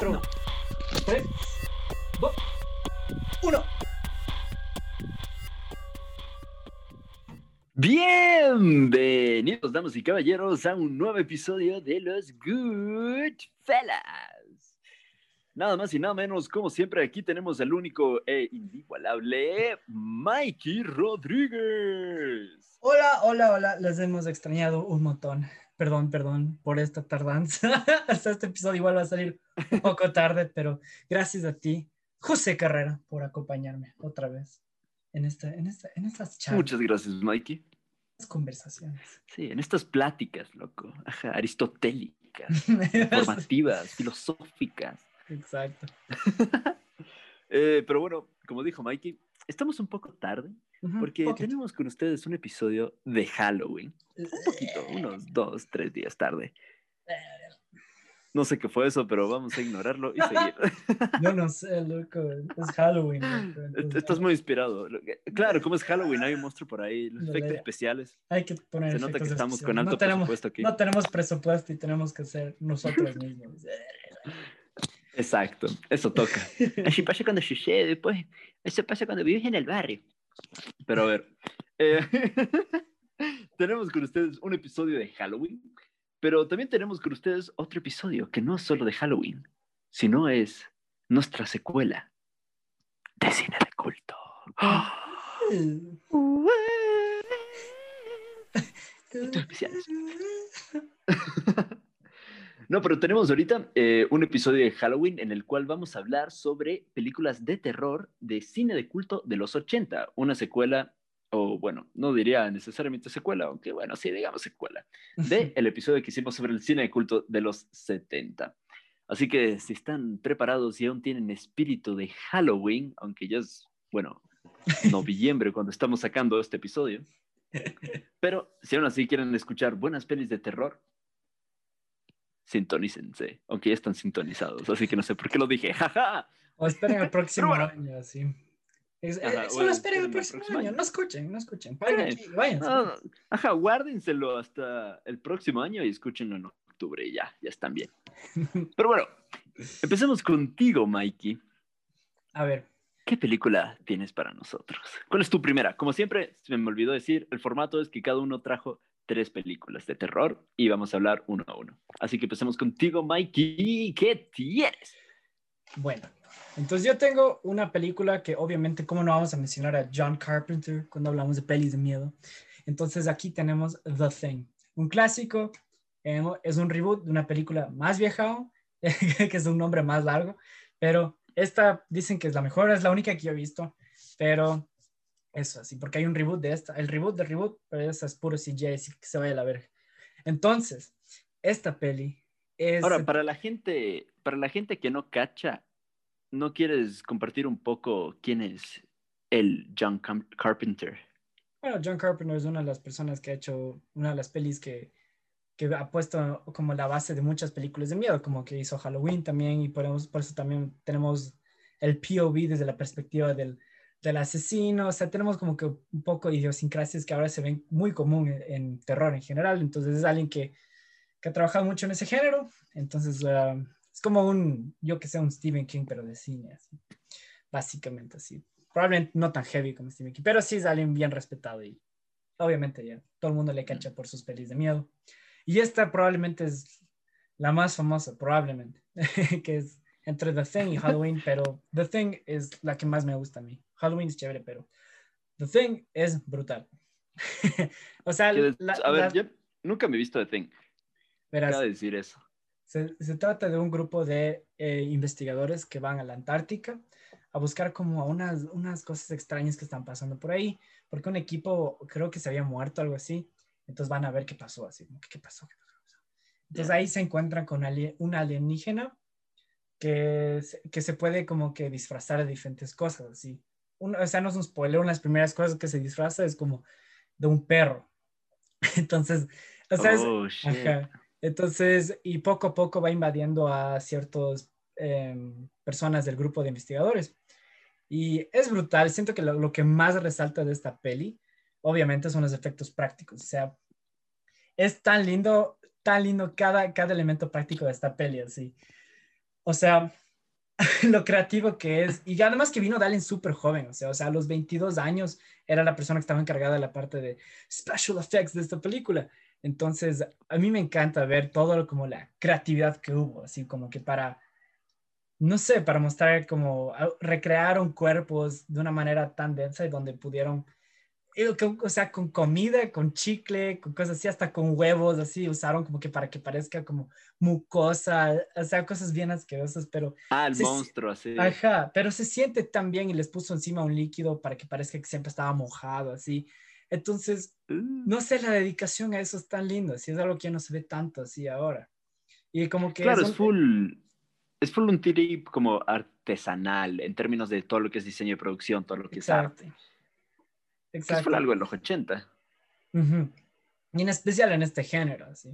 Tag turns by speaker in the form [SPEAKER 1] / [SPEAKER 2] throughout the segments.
[SPEAKER 1] 4, 3, 2, 1.
[SPEAKER 2] Bienvenidos, damas y caballeros, a un nuevo episodio de los Good Fellas. Nada más y nada menos, como siempre, aquí tenemos al único e inigualable Mikey Rodríguez.
[SPEAKER 1] Hola, hola, hola, les hemos extrañado un montón. Perdón, perdón por esta tardanza. Hasta este episodio igual va a salir un poco tarde, pero gracias a ti, José Carrera, por acompañarme otra vez en, esta, en, esta, en estas charlas.
[SPEAKER 2] Muchas gracias, Mikey.
[SPEAKER 1] conversaciones.
[SPEAKER 2] Sí, en estas pláticas, loco. Ajá, aristotélicas, informativas, filosóficas.
[SPEAKER 1] Exacto.
[SPEAKER 2] Eh, pero bueno, como dijo Mikey, estamos un poco tarde Porque
[SPEAKER 1] poquito.
[SPEAKER 2] tenemos con ustedes un episodio de Halloween. Un poquito, unos dos, tres días tarde. No sé qué fue eso, pero vamos a ignorarlo y seguir.
[SPEAKER 1] Yo no sé, loco. Es Halloween. loco, entonces
[SPEAKER 2] Estás muy inspirado. Claro, como es Halloween, hay un monstruo por ahí, los efectos especiales.
[SPEAKER 1] Hay que poner
[SPEAKER 2] Se nota que estamos con
[SPEAKER 1] especiales.
[SPEAKER 2] alto
[SPEAKER 1] no tenemos,
[SPEAKER 2] presupuesto aquí.
[SPEAKER 1] No tenemos presupuesto y tenemos que ser nosotros mismos.
[SPEAKER 2] Exacto, eso toca. Así pasa cuando sucede, pues. Eso pasa cuando vives en el barrio. Pero a ver, eh, tenemos con ustedes un episodio de Halloween, pero también tenemos con ustedes otro episodio que no es solo de Halloween, sino es nuestra secuela de cine de culto. Efectos especiales. No, pero tenemos ahorita eh, un episodio de Halloween en el cual vamos a hablar sobre películas de terror de cine de culto de los 80, una secuela, o bueno, no diría necesariamente secuela, aunque bueno, sí, digamos secuela, de el episodio que hicimos sobre el cine de culto de los 70. Así que si están preparados y aún tienen espíritu de Halloween, aunque ya es, bueno, noviembre cuando estamos sacando este episodio, pero si aún así quieren escuchar buenas pelis de terror, sintonícense, aunque ya están sintonizados, así que no sé por qué lo dije, jaja.
[SPEAKER 1] O esperen el próximo
[SPEAKER 2] Pero
[SPEAKER 1] año, así. Es,
[SPEAKER 2] Ajá,
[SPEAKER 1] eh, solo
[SPEAKER 2] bueno,
[SPEAKER 1] esperen el próximo
[SPEAKER 2] próximo
[SPEAKER 1] año.
[SPEAKER 2] año.
[SPEAKER 1] No escuchen, no escuchen.
[SPEAKER 2] Eh,
[SPEAKER 1] aquí, váyanse.
[SPEAKER 2] No, ajá, guárdenselo hasta el próximo año y escúchenlo en octubre y ya, ya están bien. Pero bueno, empecemos contigo, Mikey.
[SPEAKER 1] A ver,
[SPEAKER 2] ¿Qué película tienes para nosotros? ¿Cuál es tu primera? Como siempre, se me olvidó decir, el formato es que cada uno trajo tres películas de terror y vamos a hablar uno a uno. Así que empecemos contigo, Mikey. ¿Qué tienes?
[SPEAKER 1] bueno. Entonces yo tengo una película que obviamente, ¿cómo no vamos a mencionar a John Carpenter cuando hablamos de pelis de miedo? Entonces aquí tenemos The Thing, un clásico, eh, es un reboot de una película más vieja, que es un nombre más largo, pero esta dicen que es la mejor, es la única que yo he visto, pero eso así, porque hay un reboot de esta, el reboot del reboot, pero esa es puro CGI, así que se vaya a la verga. Entonces, esta peli es...
[SPEAKER 2] Ahora, para la gente, para la gente que no cacha, ¿no quieres compartir un poco quién es el John Cam- Carpenter?
[SPEAKER 1] Bueno, John Carpenter es una de las personas que ha hecho una de las pelis que, que ha puesto como la base de muchas películas de miedo, como que hizo Halloween también, y podemos, por eso también tenemos el POV desde la perspectiva del, del asesino, o sea, tenemos como que un poco de idiosincrasias que ahora se ven muy común en, en terror en general, entonces es alguien que, que ha trabajado mucho en ese género, entonces ah, es como un, yo que sé, un Stephen King, pero de cine, así, básicamente así probablemente no tan heavy como Stephen King, pero sí es alguien bien respetado y obviamente ya todo el mundo le cacha por sus pelis de miedo. Y esta probablemente es la más famosa, probablemente, que es entre The Thing y Halloween, pero The Thing es la que más me gusta a mí. Halloween es chévere, pero The Thing es brutal. o sea,
[SPEAKER 2] ¿Quieres-
[SPEAKER 1] la-
[SPEAKER 2] a ver,
[SPEAKER 1] la-
[SPEAKER 2] yo nunca me he visto de Thing.
[SPEAKER 1] verás,
[SPEAKER 2] de decir eso.
[SPEAKER 1] Se, se trata de un grupo de eh, investigadores que van a la Antártica a buscar como unas, unas cosas extrañas que están pasando por ahí, porque un equipo creo que se había muerto, algo así, entonces van a ver qué pasó, así, ¿qué pasó? ¿Qué pasó? Entonces ahí se encuentran con ali- un alienígena que, que se puede como que disfrazar de diferentes cosas, así. Un- o sea, no es un spoiler, una de las primeras cosas que se disfraza es como de un perro. Entonces, o sea, es-
[SPEAKER 2] oh.
[SPEAKER 1] Ajá. Entonces, y poco a poco va invadiendo a ciertas em, personas del grupo de investigadores. Y es brutal. Siento que lo, lo que más resalta de esta peli, obviamente, son los efectos prácticos. O sea, es tan lindo, tan lindo cada, cada elemento práctico de esta peli, así. O sea, lo creativo que es. Y además que vino Dalen súper joven, o sea, o sea, a los 22 años era la persona que estaba encargada de la parte de special effects de esta película. Entonces, a mí me encanta ver todo como la creatividad que hubo, así como que para, no sé, para mostrar como, recrearon cuerpos de una manera tan densa y donde pudieron o sea, con comida, con chicle, con cosas así, hasta con huevos, así, usaron como que para que parezca como mucosa, o sea, cosas bien asquerosas, pero...
[SPEAKER 2] Ah, el monstruo, así.
[SPEAKER 1] Ajá, pero se siente tan bien y les puso encima un líquido para que parezca que siempre estaba mojado, así. Entonces, uh. no sé, la dedicación a eso es tan lindo, así es algo que no se ve tanto así ahora. Y como que...
[SPEAKER 2] Claro, es, full... Es full un trip como artesanal en términos de todo lo que es diseño y producción, todo lo que es arte. Exacto. fue algo en los 80.
[SPEAKER 1] Y en especial en este género, sí.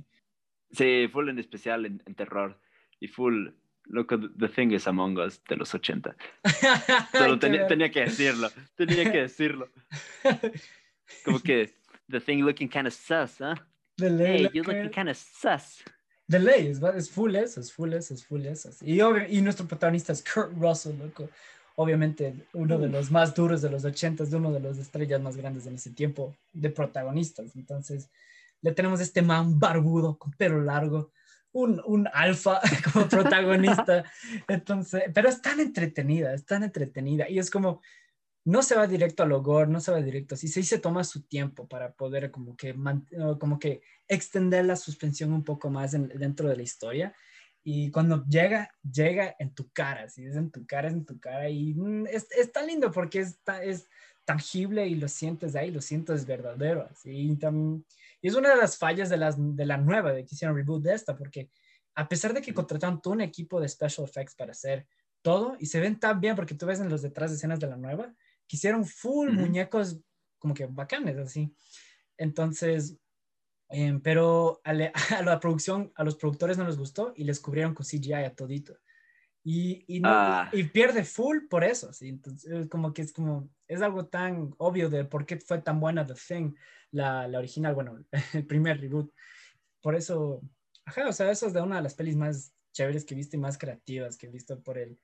[SPEAKER 2] Sí, full en especial en, terror. Y full, loco, The Thing is Among Us de los 80. Solo tenía, tenía, que decirlo, tenía que decirlo. Como que The Thing looking kind of sus. ¿eh? Hey, you looking kind of sus.
[SPEAKER 1] The ley, es, es full eso, es full eso, es full eso. Y, y nuestro protagonista es Kurt Russell, loco obviamente uno de los más duros de los ochentas, de uno de los estrellas más grandes en ese tiempo de protagonistas. Entonces, le tenemos este man barbudo con pelo largo, un, un alfa como protagonista. Entonces, pero es tan entretenida, es tan entretenida y es como, no se va directo al hogar, no se va directo así, sí se toma su tiempo para poder como que, como que extender la suspensión un poco más dentro de la historia y cuando llega, llega en tu cara, si es en tu cara, es en tu cara. Y mm, es, es, tan lindo porque es, es tangible y lo sientes ahí, lo sientes verdadero. Así. Y, y, es una de las fallas de, las, de la nueva, de que hicieron reboot de esta, porque a pesar de que contrataron todo un equipo de special effects para hacer todo, y se ven tan bien, porque tú ves en los detrás de escenas de la nueva, que hicieron full muñecos como que bacanes, así. Entonces, Em, pero a, la producción, a los productores no les gustó y les cubrieron con CGI a todito. Y, y, ah. y pierde full por eso, ¿sí? Entonces, como que es como, es algo tan obvio de por qué fue tan buena The Thing, la, la original, bueno, el primer reboot. Por eso, ajá, o sea, eso es de una de las pelis más chéveres que he visto y más creativas que he visto por, el,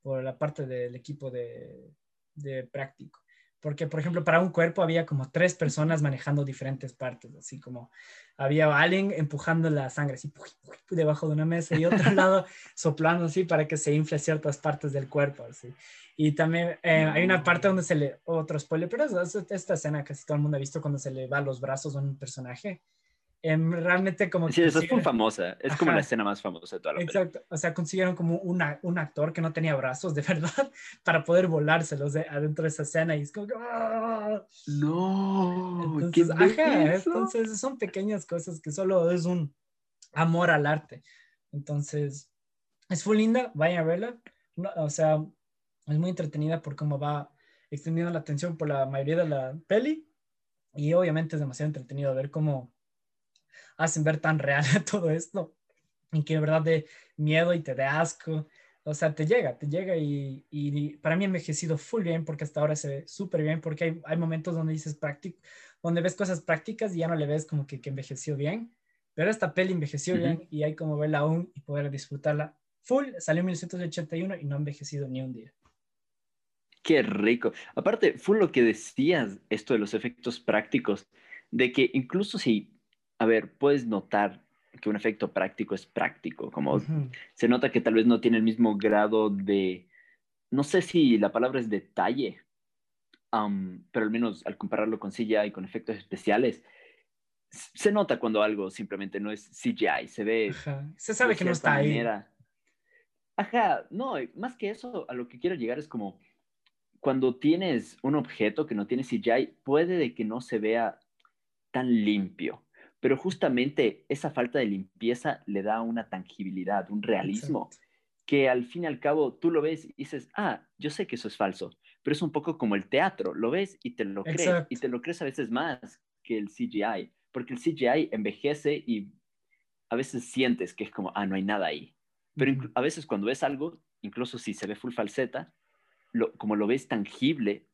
[SPEAKER 1] por la parte del equipo de, de práctico porque, por ejemplo, para un cuerpo había como tres personas manejando diferentes partes, así como había alguien empujando la sangre así debajo de una mesa y otro lado soplando así para que se infle ciertas partes del cuerpo, así. Y también eh, hay una parte donde se le, otro spoiler, pero es, esta escena que casi todo el mundo ha visto cuando se le va los brazos a un personaje Em, realmente como...
[SPEAKER 2] Sí, esa es muy famosa, es como la escena más famosa de toda la
[SPEAKER 1] Exacto, o sea, consiguieron como una, un actor que no tenía brazos de verdad para poder volárselos de, adentro de esa escena y es como... ¡ah!
[SPEAKER 2] No,
[SPEAKER 1] entonces, ajá, entonces son pequeñas cosas que solo es un amor al arte. Entonces, es muy linda, vayan a verla. o sea, es muy entretenida por cómo va extendiendo la atención por la mayoría de la peli y obviamente es demasiado entretenido ver cómo hacen ver tan real todo esto, y que de verdad de miedo y te da asco. O sea, te llega, te llega y, y, para mí ha envejecido full bien porque hasta ahora se ve súper bien porque hay, hay, momentos donde dices práctico, donde ves cosas prácticas y ya no le ves como que, que envejeció bien, pero esta peli envejeció bien y hay como verla aún y poder disfrutarla full. Salió en 1981 y no ha envejecido ni un día.
[SPEAKER 2] Qué rico. Aparte, fue lo que decías, esto de los efectos prácticos, de que incluso si a ver, puedes notar que un efecto práctico es práctico, como se nota que tal vez no tiene el mismo grado de, no sé si la palabra es detalle, pero al menos al compararlo con CGI y con efectos especiales, se nota cuando algo simplemente no es CGI, se ve...
[SPEAKER 1] Se sabe que no está ahí.
[SPEAKER 2] Ajá, no, más que eso, a lo que quiero llegar es como cuando tienes un objeto que no tiene CGI, puede de que no se vea tan limpio pero justamente esa falta de limpieza le da una tangibilidad, un realismo, que al fin y al cabo tú lo ves y dices, ah, yo sé que eso es falso, pero es un poco como el teatro, lo ves y te lo crees, y te lo crees a veces más que el CGI, porque el CGI envejece y a veces sientes que es como, ah, no hay nada ahí, pero a veces cuando ves algo, incluso si se ve full falseta, lo, como lo ves tangible,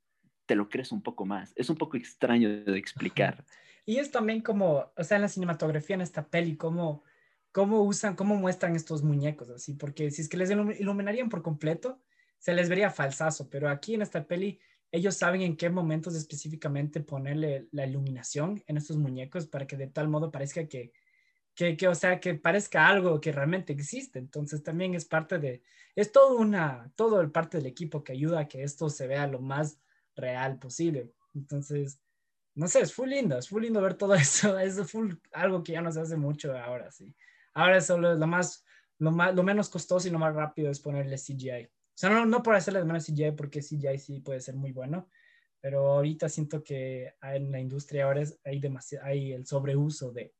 [SPEAKER 2] te lo crees un poco más. Es un poco extraño de explicar.
[SPEAKER 1] Y es también como, o sea, en la cinematografía en esta peli, como cómo usan, cómo muestran estos muñecos así, porque si es que les iluminarían por completo, se les vería falsazo, pero aquí en esta peli ellos saben en qué momentos específicamente ponerle la iluminación en estos muñecos para que de tal modo parezca que, que, que, o sea, que parezca algo que realmente existe. Entonces también es parte de, es todo una, todo el parte del equipo que ayuda a que esto se vea lo más real posible. Entonces, no sé, es full lindo, es full lindo ver todo eso, es full algo que ya no se hace mucho ahora, sí. Ahora solo es lo más, lo más, lo menos costoso y lo más rápido es ponerle CGI. O sea, no, no por hacerle de menos CGI, porque CGI sí puede ser muy bueno, pero ahorita siento que en la industria ahora hay, demasiado, hay el sobreuso de...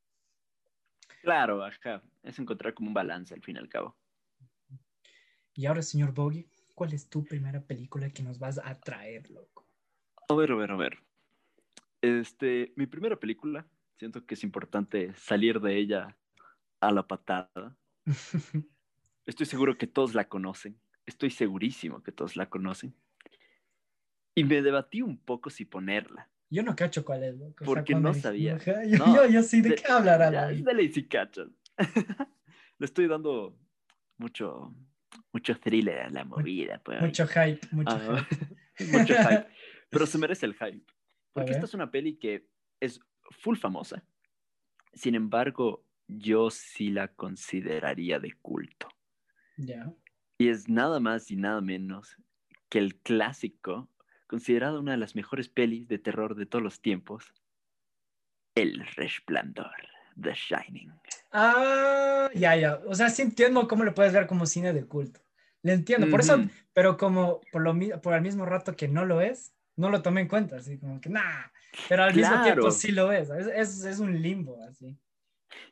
[SPEAKER 2] Claro, ajá. Es encontrar como un balance al fin y al cabo.
[SPEAKER 1] Y ahora, señor Boggy, ¿cuál es tu primera película que nos vas a traer, loco?
[SPEAKER 2] A ver, a ver, a ver. Este, mi primera película, siento que es importante salir de ella a la patada. Estoy seguro que todos la conocen. Estoy segurísimo que todos la conocen. Y me debatí un poco si ponerla.
[SPEAKER 1] Yo no cacho cuál es.
[SPEAKER 2] Porque no sabía.
[SPEAKER 1] Yo, yo, sí, ¿de, qué hablará?
[SPEAKER 2] Dale si cachan. Le estoy dando mucho, mucho thriller a la movida.
[SPEAKER 1] Pues. Mucho hype, mucho ah,
[SPEAKER 2] hype. mucho hype. Pero se merece el hype. Porque esta es una peli que es full famosa. Sin embargo, yo sí la consideraría de culto.
[SPEAKER 1] Ya.
[SPEAKER 2] Y es nada más y nada menos que el clásico, considerado una de las mejores pelis de terror de todos los tiempos, El Resplandor, The Shining.
[SPEAKER 1] Ah, ya, ya. O sea, sí entiendo cómo lo puedes ver como cine de culto. Le entiendo. Por eso, pero como por, lo, por el mismo rato que no lo es, no lo tomé en cuenta. Así como que, nah. Pero al mismo tiempo sí lo es. Es, es. un limbo, así.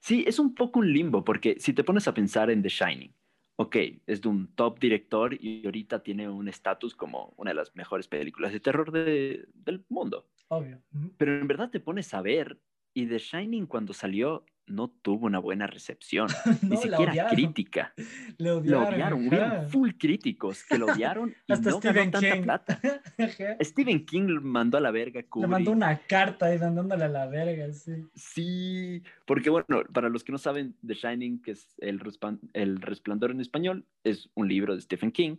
[SPEAKER 2] Sí, es un poco un limbo, porque si te pones a pensar en The Shining, ok, es de un top director y ahorita tiene un estatus como una de las mejores películas de terror del mundo.
[SPEAKER 1] Obvio.
[SPEAKER 2] Pero en verdad te pones a ver y The Shining cuando salió no tuvo una buena recepción, ni siquiera crítica.
[SPEAKER 1] Lo odiaron.
[SPEAKER 2] Lo odiaron. Hubieron full críticos que lo odiaron y no Stephen ganó tanta plata. Stephen King mandó a la verga
[SPEAKER 1] Le mandó una carta ahí dándole a la verga, sí.
[SPEAKER 2] Sí, porque bueno, para los que no saben, The Shining, que es el, el Resplandor en español, es un libro de Stephen King.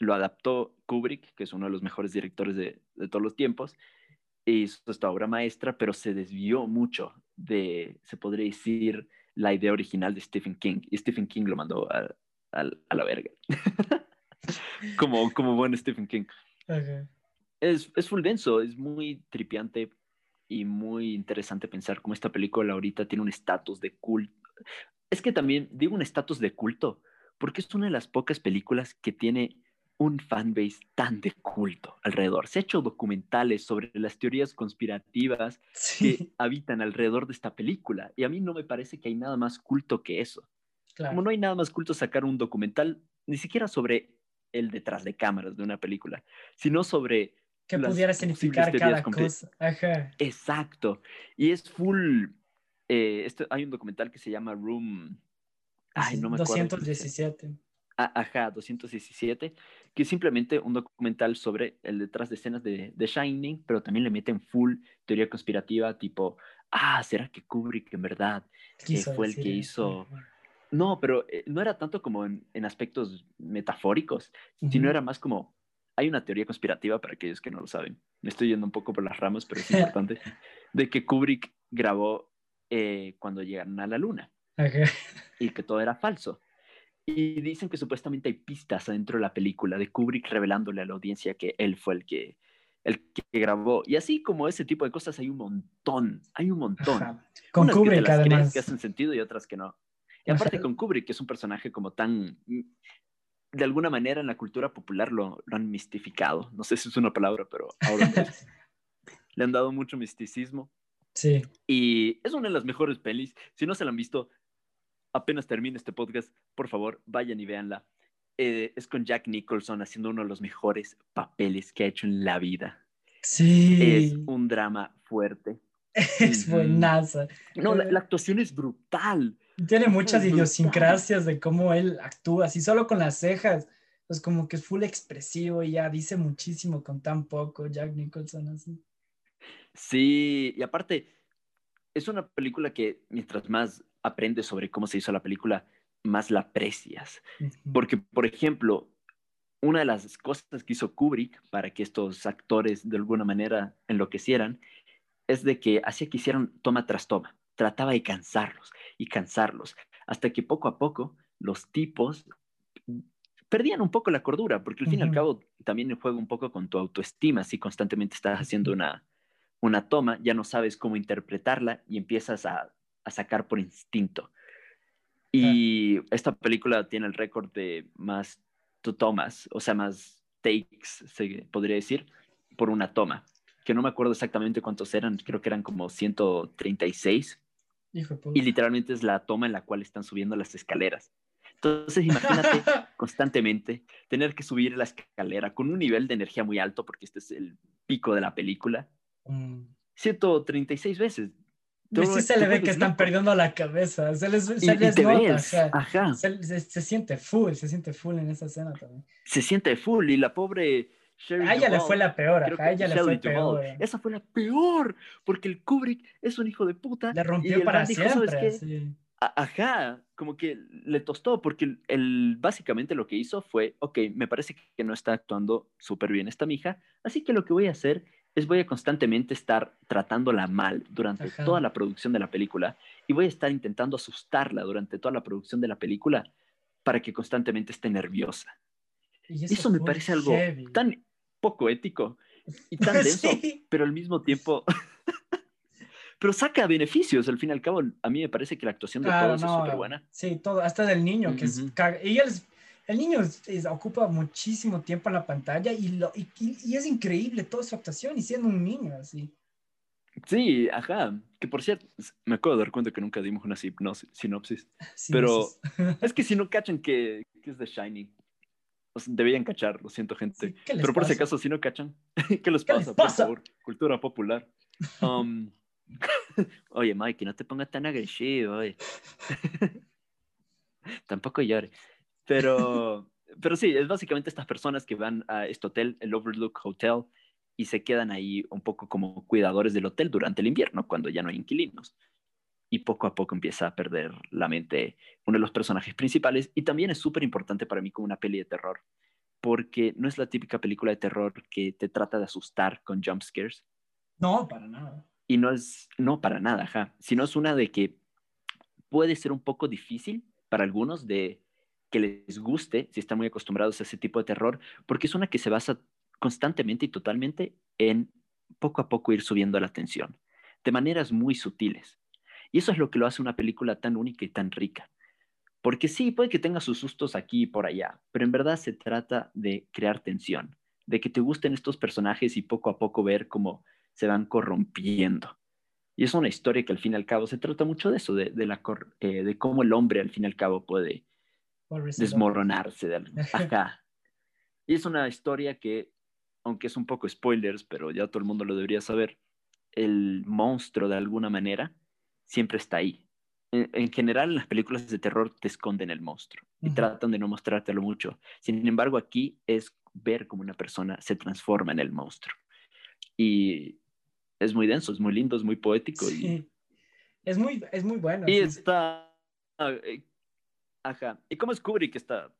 [SPEAKER 2] Lo adaptó Kubrick, que es uno de los mejores directores de, de todos los tiempos, hizo esta obra maestra, pero se desvió mucho de, se podría decir, la idea original de Stephen King. Y Stephen King lo mandó a, la verga. como, como buen Stephen King. Es, es full denso, es muy tripiante y muy interesante pensar cómo esta película ahorita tiene un estatus de culto. Es que también digo un estatus de culto, porque es una de las pocas películas que tiene un fanbase tan de culto alrededor. Se ha hecho documentales sobre las teorías conspirativas que habitan alrededor de esta película y a mí no me parece que hay nada más culto que eso. Como no hay nada más culto sacar un documental, ni siquiera sobre el detrás de cámaras de una película, sino sobre...
[SPEAKER 1] Que pudiera significar cada cosa.
[SPEAKER 2] Exacto. Y es full... Eh, esto, hay un documental que se llama Room...
[SPEAKER 1] Ay, no me 217
[SPEAKER 2] ajá, 217, que es simplemente un documental sobre el detrás de escenas de, de Shining, pero también le meten full teoría conspirativa, tipo, ah, ¿será que Kubrick en verdad que fue el que hizo... No, pero eh, no era tanto como en, aspectos metafóricos, sino era más como, hay una teoría conspirativa para aquellos que no lo saben, me estoy yendo un poco por las ramas, pero es importante, de que Kubrick grabó eh, cuando llegaron a la luna. Y que todo era falso. Y dicen que supuestamente hay pistas adentro de la película de Kubrick revelándole a la audiencia que él fue el que, el que grabó. Y así como ese tipo de cosas hay un montón, hay un montón.
[SPEAKER 1] Con Kubrick que además.
[SPEAKER 2] que hacen sentido y otras que no. Y aparte con Kubrick, que es un personaje como tan... De alguna manera en la cultura popular lo, lo han mistificado. No sé si es una palabra, pero ahora le han dado mucho misticismo.
[SPEAKER 1] Sí.
[SPEAKER 2] Y es una de las mejores pelis. Si no se la han visto, apenas termine este podcast, por favor, vayan y véanla. Eh, es con Jack Nicholson haciendo uno de los mejores papeles que ha hecho en la vida.
[SPEAKER 1] Sí.
[SPEAKER 2] Es un drama fuerte.
[SPEAKER 1] Es buenaza.
[SPEAKER 2] No, la, actuación es brutal.
[SPEAKER 1] Tiene muchas idiosincrasias de cómo él actúa, así solo con las cejas. Es como que es full expresivo y ya dice muchísimo con tan poco, Jack Nicholson así.
[SPEAKER 2] Sí, y aparte, es una película que mientras más aprendes sobre cómo se hizo la película, más la aprecias. Porque, por ejemplo, una de las cosas que hizo Kubrick para que estos actores de alguna manera enloquecieran es de que hacía que hicieran toma tras toma, trataba de cansarlos y cansarlos, hasta que poco a poco los tipos perdían un poco la cordura, porque al fin y al cabo también juega un poco con tu autoestima, si constantemente estás haciendo una, una toma, ya no sabes cómo interpretarla y empiezas a, a sacar por instinto. Y esta película tiene el récord de más tomas, o sea, más takes, se podría decir, por una toma, que no me acuerdo exactamente cuántos eran, creo que eran como 136. y literalmente es la toma en la cual están subiendo las escaleras. Entonces, imagínate constantemente tener que subir la escalera con un nivel de energía muy alto, porque este es el pico de la película. 136 mm. Veces.
[SPEAKER 1] sí se le ve que están perdiendo la cabeza. Se les, se les nota. Ajá. Se, se, siente full, se siente full en esa escena también.
[SPEAKER 2] Se siente full y la pobre
[SPEAKER 1] a ella le fue la peor, a ella le fue peor.
[SPEAKER 2] Esa fue la peor, porque el Kubrick es un hijo de puta.
[SPEAKER 1] Le rompió para siempre. Sí.
[SPEAKER 2] Ajá, como que le tostó, porque él, básicamente lo que hizo fue, ok, me parece que no está actuando súper bien esta mija, así que lo que voy a hacer es voy a constantemente estar tratándola mal durante toda la producción de la película y voy a estar intentando asustarla durante toda la producción de la película para que constantemente esté nerviosa. Y eso, me parece algo tan poco ético y tan denso, pero al mismo tiempo pero saca beneficios. Al fin y al cabo, a mí me parece que la actuación de todos es súper buena.
[SPEAKER 1] Sí, todo, hasta del niño, que es. Y él, el niño ocupa muchísimo tiempo en la pantalla y, lo, y, y, es increíble toda su actuación y siendo un niño así.
[SPEAKER 2] Sí, ajá. Que por cierto, me acabo de dar cuenta que nunca dimos una sinopsis. Pero es que si no cachan que, que es The Shining, debían cachar, lo siento, gente. pero por ese caso, si no cachan, ¿qué les pasa? Por favor, cultura popular. Um, oye, Mike, no te pongas tan agresivo, Tampoco llores. Pero, pero sí, es básicamente estas personas que van a este hotel, el Overlook Hotel, y se quedan ahí un poco como cuidadores del hotel durante el invierno, cuando ya no hay inquilinos. Y poco a poco empieza a perder la mente uno de los personajes principales. Y también es súper importante para mí como una peli de terror, porque no es la típica película de terror que te trata de asustar con jump scares.
[SPEAKER 1] No, para nada.
[SPEAKER 2] Y no es, no para nada, ja, sino es una de que puede ser un poco difícil para algunos de que les guste, si están muy acostumbrados a ese tipo de terror, porque es una que se basa constantemente y totalmente en poco a poco ir subiendo la tensión, de maneras muy sutiles. Y eso es lo que lo hace una película tan única y tan rica. Porque sí, puede que tenga sus sustos aquí y por allá, pero en verdad se trata de crear tensión, de que te gusten estos personajes y poco a poco ver cómo se van corrompiendo. Y es una historia que al fin y al cabo se trata mucho de eso, de, la, eh, de cómo el hombre al fin y al cabo puede desmoronarse de acá. Y es una historia que, aunque es un poco spoilers, pero ya todo el mundo lo debería saber, el monstruo de alguna manera siempre está ahí. En, general, en las películas de terror te esconden el monstruo y tratan de no mostrártelo mucho. Sin embargo, aquí es ver cómo una persona se transforma en el monstruo. Y es muy denso, es muy lindo, es muy poético. Sí. Y...
[SPEAKER 1] Es, muy, es muy bueno.
[SPEAKER 2] Y está... Eh, ajá. ¿Y cómo es Kubrick? Está...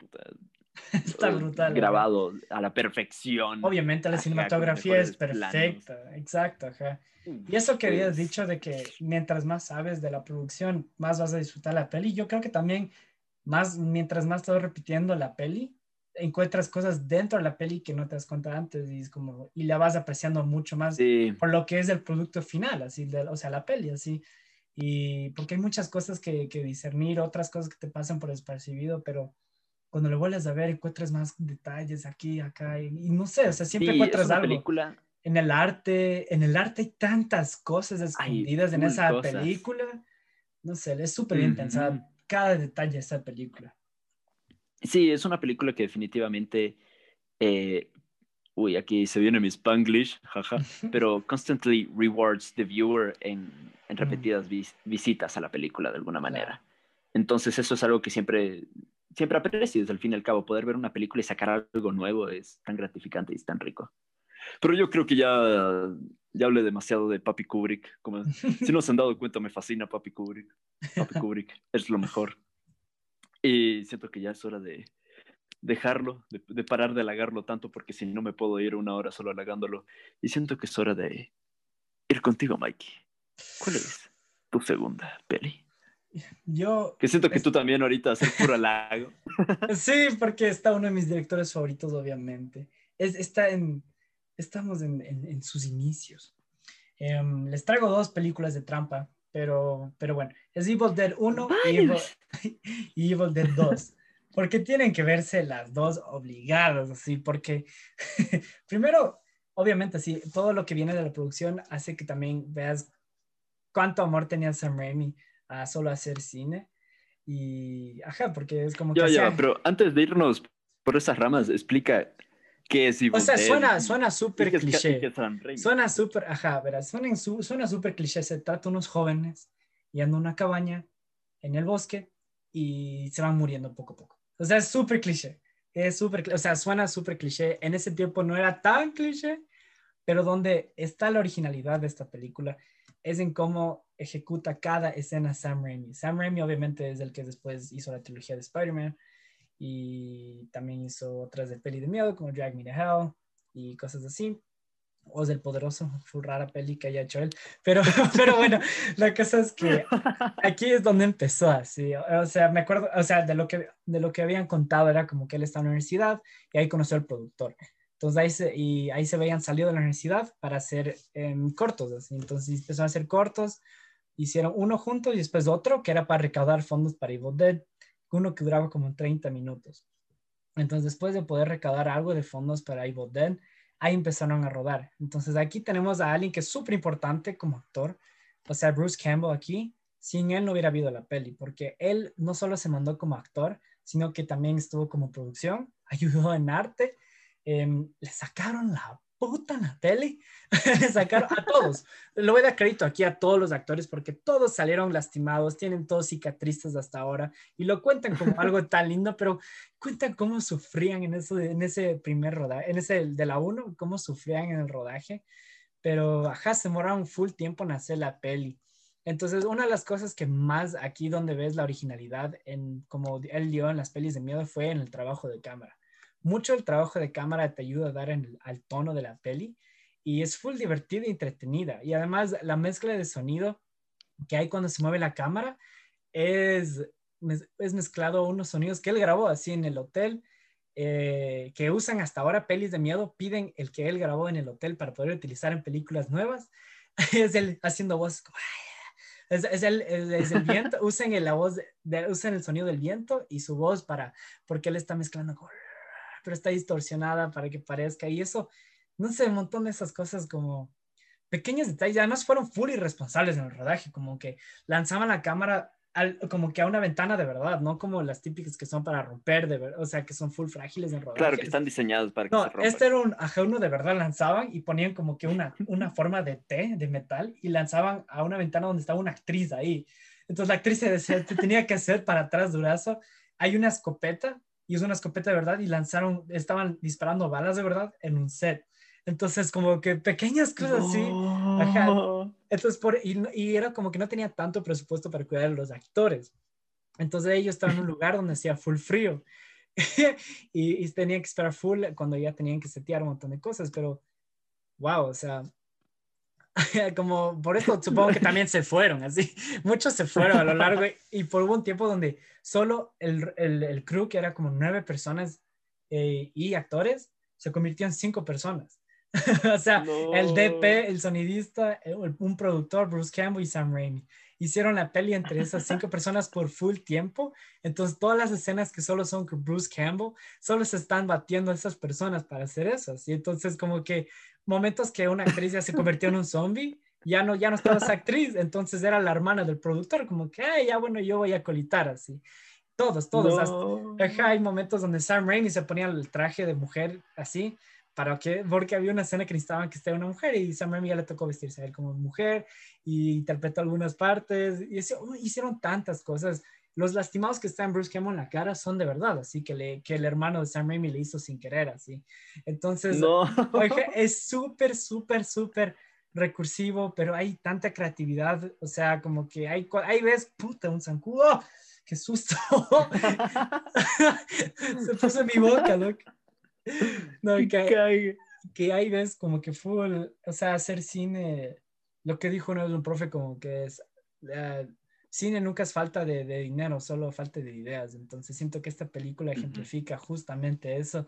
[SPEAKER 1] está brutal.
[SPEAKER 2] Grabado a la perfección.
[SPEAKER 1] Obviamente la cinematografía es perfecta. Exacto, ajá. Y eso que habías dicho de que mientras más sabes de la producción, más vas a disfrutar la peli. Yo creo que también más, mientras más estás repitiendo la peli, encuentras cosas dentro de la peli que no te das cuenta antes y es como y la vas apreciando mucho más por lo que es el producto final así de, o sea la peli así y porque hay muchas cosas que, que, discernir otras cosas que te pasan por despercibido pero cuando lo vuelves a ver encuentras más detalles aquí acá y, no sé o sea siempre encuentras algo
[SPEAKER 2] película...
[SPEAKER 1] en el arte en el arte hay tantas cosas escondidas en esa película no sé es súper bien pensada cada detalle de esa película.
[SPEAKER 2] Sí, es una película que definitivamente, eh, uy, aquí se viene mi spanglish, jaja, pero constantly rewards the viewer en, en repetidas visitas a la película de alguna manera. Entonces eso es algo que siempre, siempre aprecio, al fin y al cabo, poder ver una película y sacar algo nuevo es tan gratificante y es tan rico. Pero yo creo que ya ya hablé demasiado de Papi Kubrick. Como, si no se han dado cuenta, me fascina Papi Kubrick. Papi Kubrick es lo mejor. Y siento que ya es hora de dejarlo, de, parar de halagarlo tanto, porque si no me puedo ir una hora solo halagándolo. Y siento que es hora de ir contigo, Mikey. ¿Cuál es tu segunda peli?
[SPEAKER 1] Yo.
[SPEAKER 2] Que siento que tú también ahorita hacer puro halago.
[SPEAKER 1] sí, porque está uno de mis directores favoritos, obviamente. Es, está en, estamos en, en, sus inicios. Em, les traigo dos películas de trampa, pero, pero bueno, es Evil Dead 1 y Evil, y Evil, Dead 2. Porque tienen que verse las dos obligadas, así, porque primero, obviamente, sí, todo lo que viene de la producción hace que también veas cuánto amor tenía Sam Raimi a solo hacer cine. Y, ajá, porque es como
[SPEAKER 2] que... Ya, ya, pero antes de irnos por esas ramas, explica qué es Evil
[SPEAKER 1] O sea, suena, suena súper cliché. suena súper, ajá, verás, suena, suena súper cliché. Se trata de unos jóvenes yendo a una cabaña en el bosque y se van muriendo poco a poco. O sea, es súper cliché. Es súper, o sea, suena súper cliché. En ese tiempo no era tan cliché, pero donde está la originalidad de esta película es en cómo ejecuta cada escena Sam Raimi. Sam Raimi obviamente es el que después hizo la trilogía de Spider-Man y también hizo otras de peli de miedo como Drag Me to Hell y cosas así. O es el poderoso, full rara peli que haya hecho él. Pero, pero bueno, la cosa es que aquí es donde empezó así. O sea, me acuerdo, o sea, de lo que, de lo que habían contado era como que él está en la universidad y ahí conoció al productor. Entonces ahí se, y ahí se veían salido de la universidad para hacer em, cortos. Así. Entonces empezaron a hacer cortos, hicieron uno juntos y después otro que era para recaudar fondos para Evil Dead, uno que duraba como 30 minutos. Entonces después de poder recaudar algo de fondos para Evil Dead, ahí empezaron a rodar. Entonces aquí tenemos a alguien que es súper importante como actor, o sea, Bruce Campbell aquí. Sin él no hubiera habido la peli, porque él no solo se mandó como actor, sino que también estuvo como producción, ayudó en arte Em, le sacaron la puta la tele, le sacaron a todos. Le voy a dar crédito aquí a todos los actores porque todos salieron lastimados, tienen todos cicatrices hasta ahora y lo cuentan como algo tan lindo, pero cuentan cómo sufrían en, eso, en ese primer rodaje, en ese de la 1, cómo sufrían en el rodaje, pero ajá, se demoraron full tiempo en hacer la peli. Entonces, una de las cosas que más aquí donde ves la originalidad en como él dio en las pelis de miedo fue en el trabajo de cámara mucho el trabajo de cámara te ayuda a dar en, al tono de la peli y es full divertida y entretenida. Y además la mezcla de sonido que hay cuando se mueve la cámara es, es mezclado a unos sonidos que él grabó así en el hotel, eh, que usan hasta ahora pelis de miedo, piden el que él grabó en el hotel para poder utilizar en películas nuevas. es él haciendo como... Es, es, el, es, el, viento, usen la voz, de, usen el sonido del viento y su voz para, porque él está mezclando con pero está distorsionada para que parezca. Y eso, no sé, un montón de esas cosas como pequeños detalles. Además fueron full irresponsables en el rodaje, como que lanzaban la cámara como que a una ventana de verdad, no como las típicas que son para romper, de verdad, o sea, que son full frágiles en rodaje.
[SPEAKER 2] Claro, que están diseñados para que
[SPEAKER 1] no, Este era un, ajá, uno de verdad lanzaban y ponían como que una, una forma de T, de metal, y lanzaban a una ventana donde estaba una actriz ahí. Entonces la actriz se, se tenía que hacer para atrás durazo. Hay una escopeta y es una escopeta de verdad y lanzaron, estaban disparando balas de verdad en un set. Entonces, como que pequeñas cosas así. Entonces, por, y, y, era como que no tenía tanto presupuesto para cuidar a los actores. Entonces, ellos estaban en un lugar donde hacía full frío. y, y, tenían que esperar full cuando ya tenían que setear un montón de cosas. Pero, wow, o sea, como por eso supongo que también se fueron, así. Muchos se fueron a lo largo y por un tiempo donde solo el, el, el crew, que era como nueve personas eh, y actores, se convirtió en cinco personas. o sea, el DP, el sonidista, un productor, Bruce Campbell y Sam Raimi. Hicieron la peli entre esas cinco personas por full tiempo. Entonces, todas las escenas que solo son con Bruce Campbell, solo se están batiendo a esas personas para hacer eso. Y entonces, como que momentos que una actriz ya se convirtió en un zombie, ya no, ya no estaba esa actriz, entonces era la hermana del productor, como que, Ay, ya bueno, yo voy a colitar así. Todos, todos. hay momentos donde Sam Raimi se ponía el traje de mujer así, para que, porque había una escena que necesitaban que esté una mujer y Sam Raimi ya le tocó vestirse a él como mujer y interpretó algunas partes y hicieron tantas cosas los lastimados que están Bruce Campbell en la cara son de verdad, así que, le, que el hermano de Sam Raimi le hizo sin querer, así. Entonces, es súper, súper, súper recursivo, pero hay tanta creatividad, o sea, como que hay, ahí ves, puta, un zancudo, qué susto. Se puso en mi boca, loco. No, que, que ahí ves como que fue, o sea, hacer cine, lo que dijo uno de un profe como que es, uh, cine nunca es falta de, de, dinero, solo falta de ideas. Entonces siento que esta película ejemplifica justamente eso.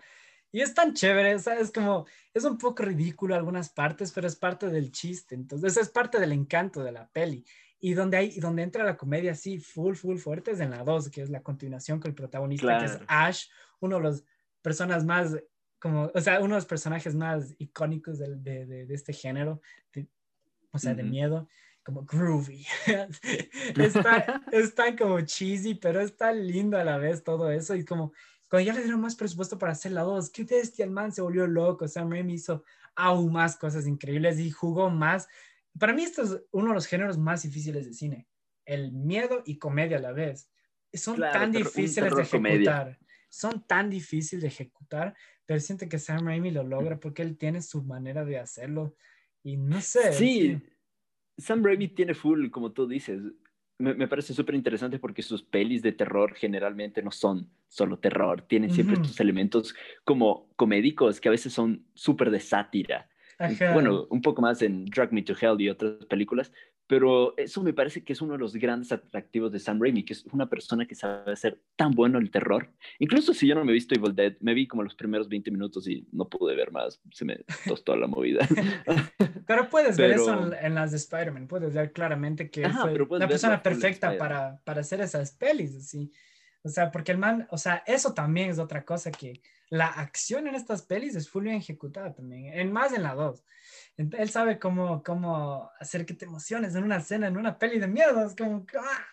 [SPEAKER 1] Y es tan chévere, es como, es un poco ridículo algunas partes, pero es parte del chiste. Entonces es parte del encanto de la peli. Y donde, hay, donde entra la comedia así, full, full fuerte, es en la 2, que es la continuación con el protagonista, que es Ash, uno de los personas más, como, o sea, uno de los personajes más icónicos de, de, de, este género, o sea, de miedo, como groovy. está, es tan como cheesy, pero está lindo a la vez todo eso. Y como, cuando ya le dieron más presupuesto para hacer la 2, qué bestia, el man se volvió loco. Sam Raimi hizo aún más cosas increíbles y jugó más para mí esto es uno de los géneros más difíciles de cine, el miedo y comedia a la vez. Son tan difíciles de ejecutar, son tan difíciles de ejecutar, pero siento que Sam Raimi lo logra porque él tiene su manera de hacerlo y no sé.
[SPEAKER 2] Sí, Sam Raimi tiene full, como tú dices. Me, parece súper interesante porque sus pelis de terror generalmente no son solo terror, tienen siempre estos elementos como comédicos que a veces son súper de sátira. Bueno, un poco más en Drag Me to Hell y otras películas, pero eso me parece que es uno de los grandes atractivos de Sam Raimi, que es una persona que sabe hacer tan bueno el terror. Incluso si yo no me he visto Evil Dead, me vi como los primeros 20 minutos y no pude ver más, se me tostó la movida.
[SPEAKER 1] pero puedes ver eso en, las de Spider-Man, puedes ver claramente que fue la persona perfecta para, para hacer esas pelis, así. O sea, porque el man, o sea, eso también es otra cosa que la acción en estas pelis es fully ejecutada también, en más en la 2. Él sabe cómo, cómo hacer que te emociones en una escena, en una peli de miedo, es como, ¡ah!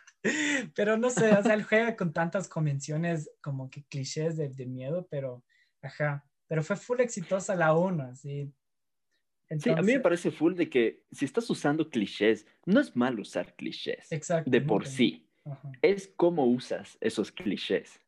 [SPEAKER 1] pero no sé, o sea, él juega con tantas convenciones como que clichés de, de miedo, pero, ajá, pero fue full exitosa la 1, así.
[SPEAKER 2] sí, a mí me parece full de que si estás usando clichés, no es mal usar clichés. Exacto. De por sí es cómo usas esos clichés.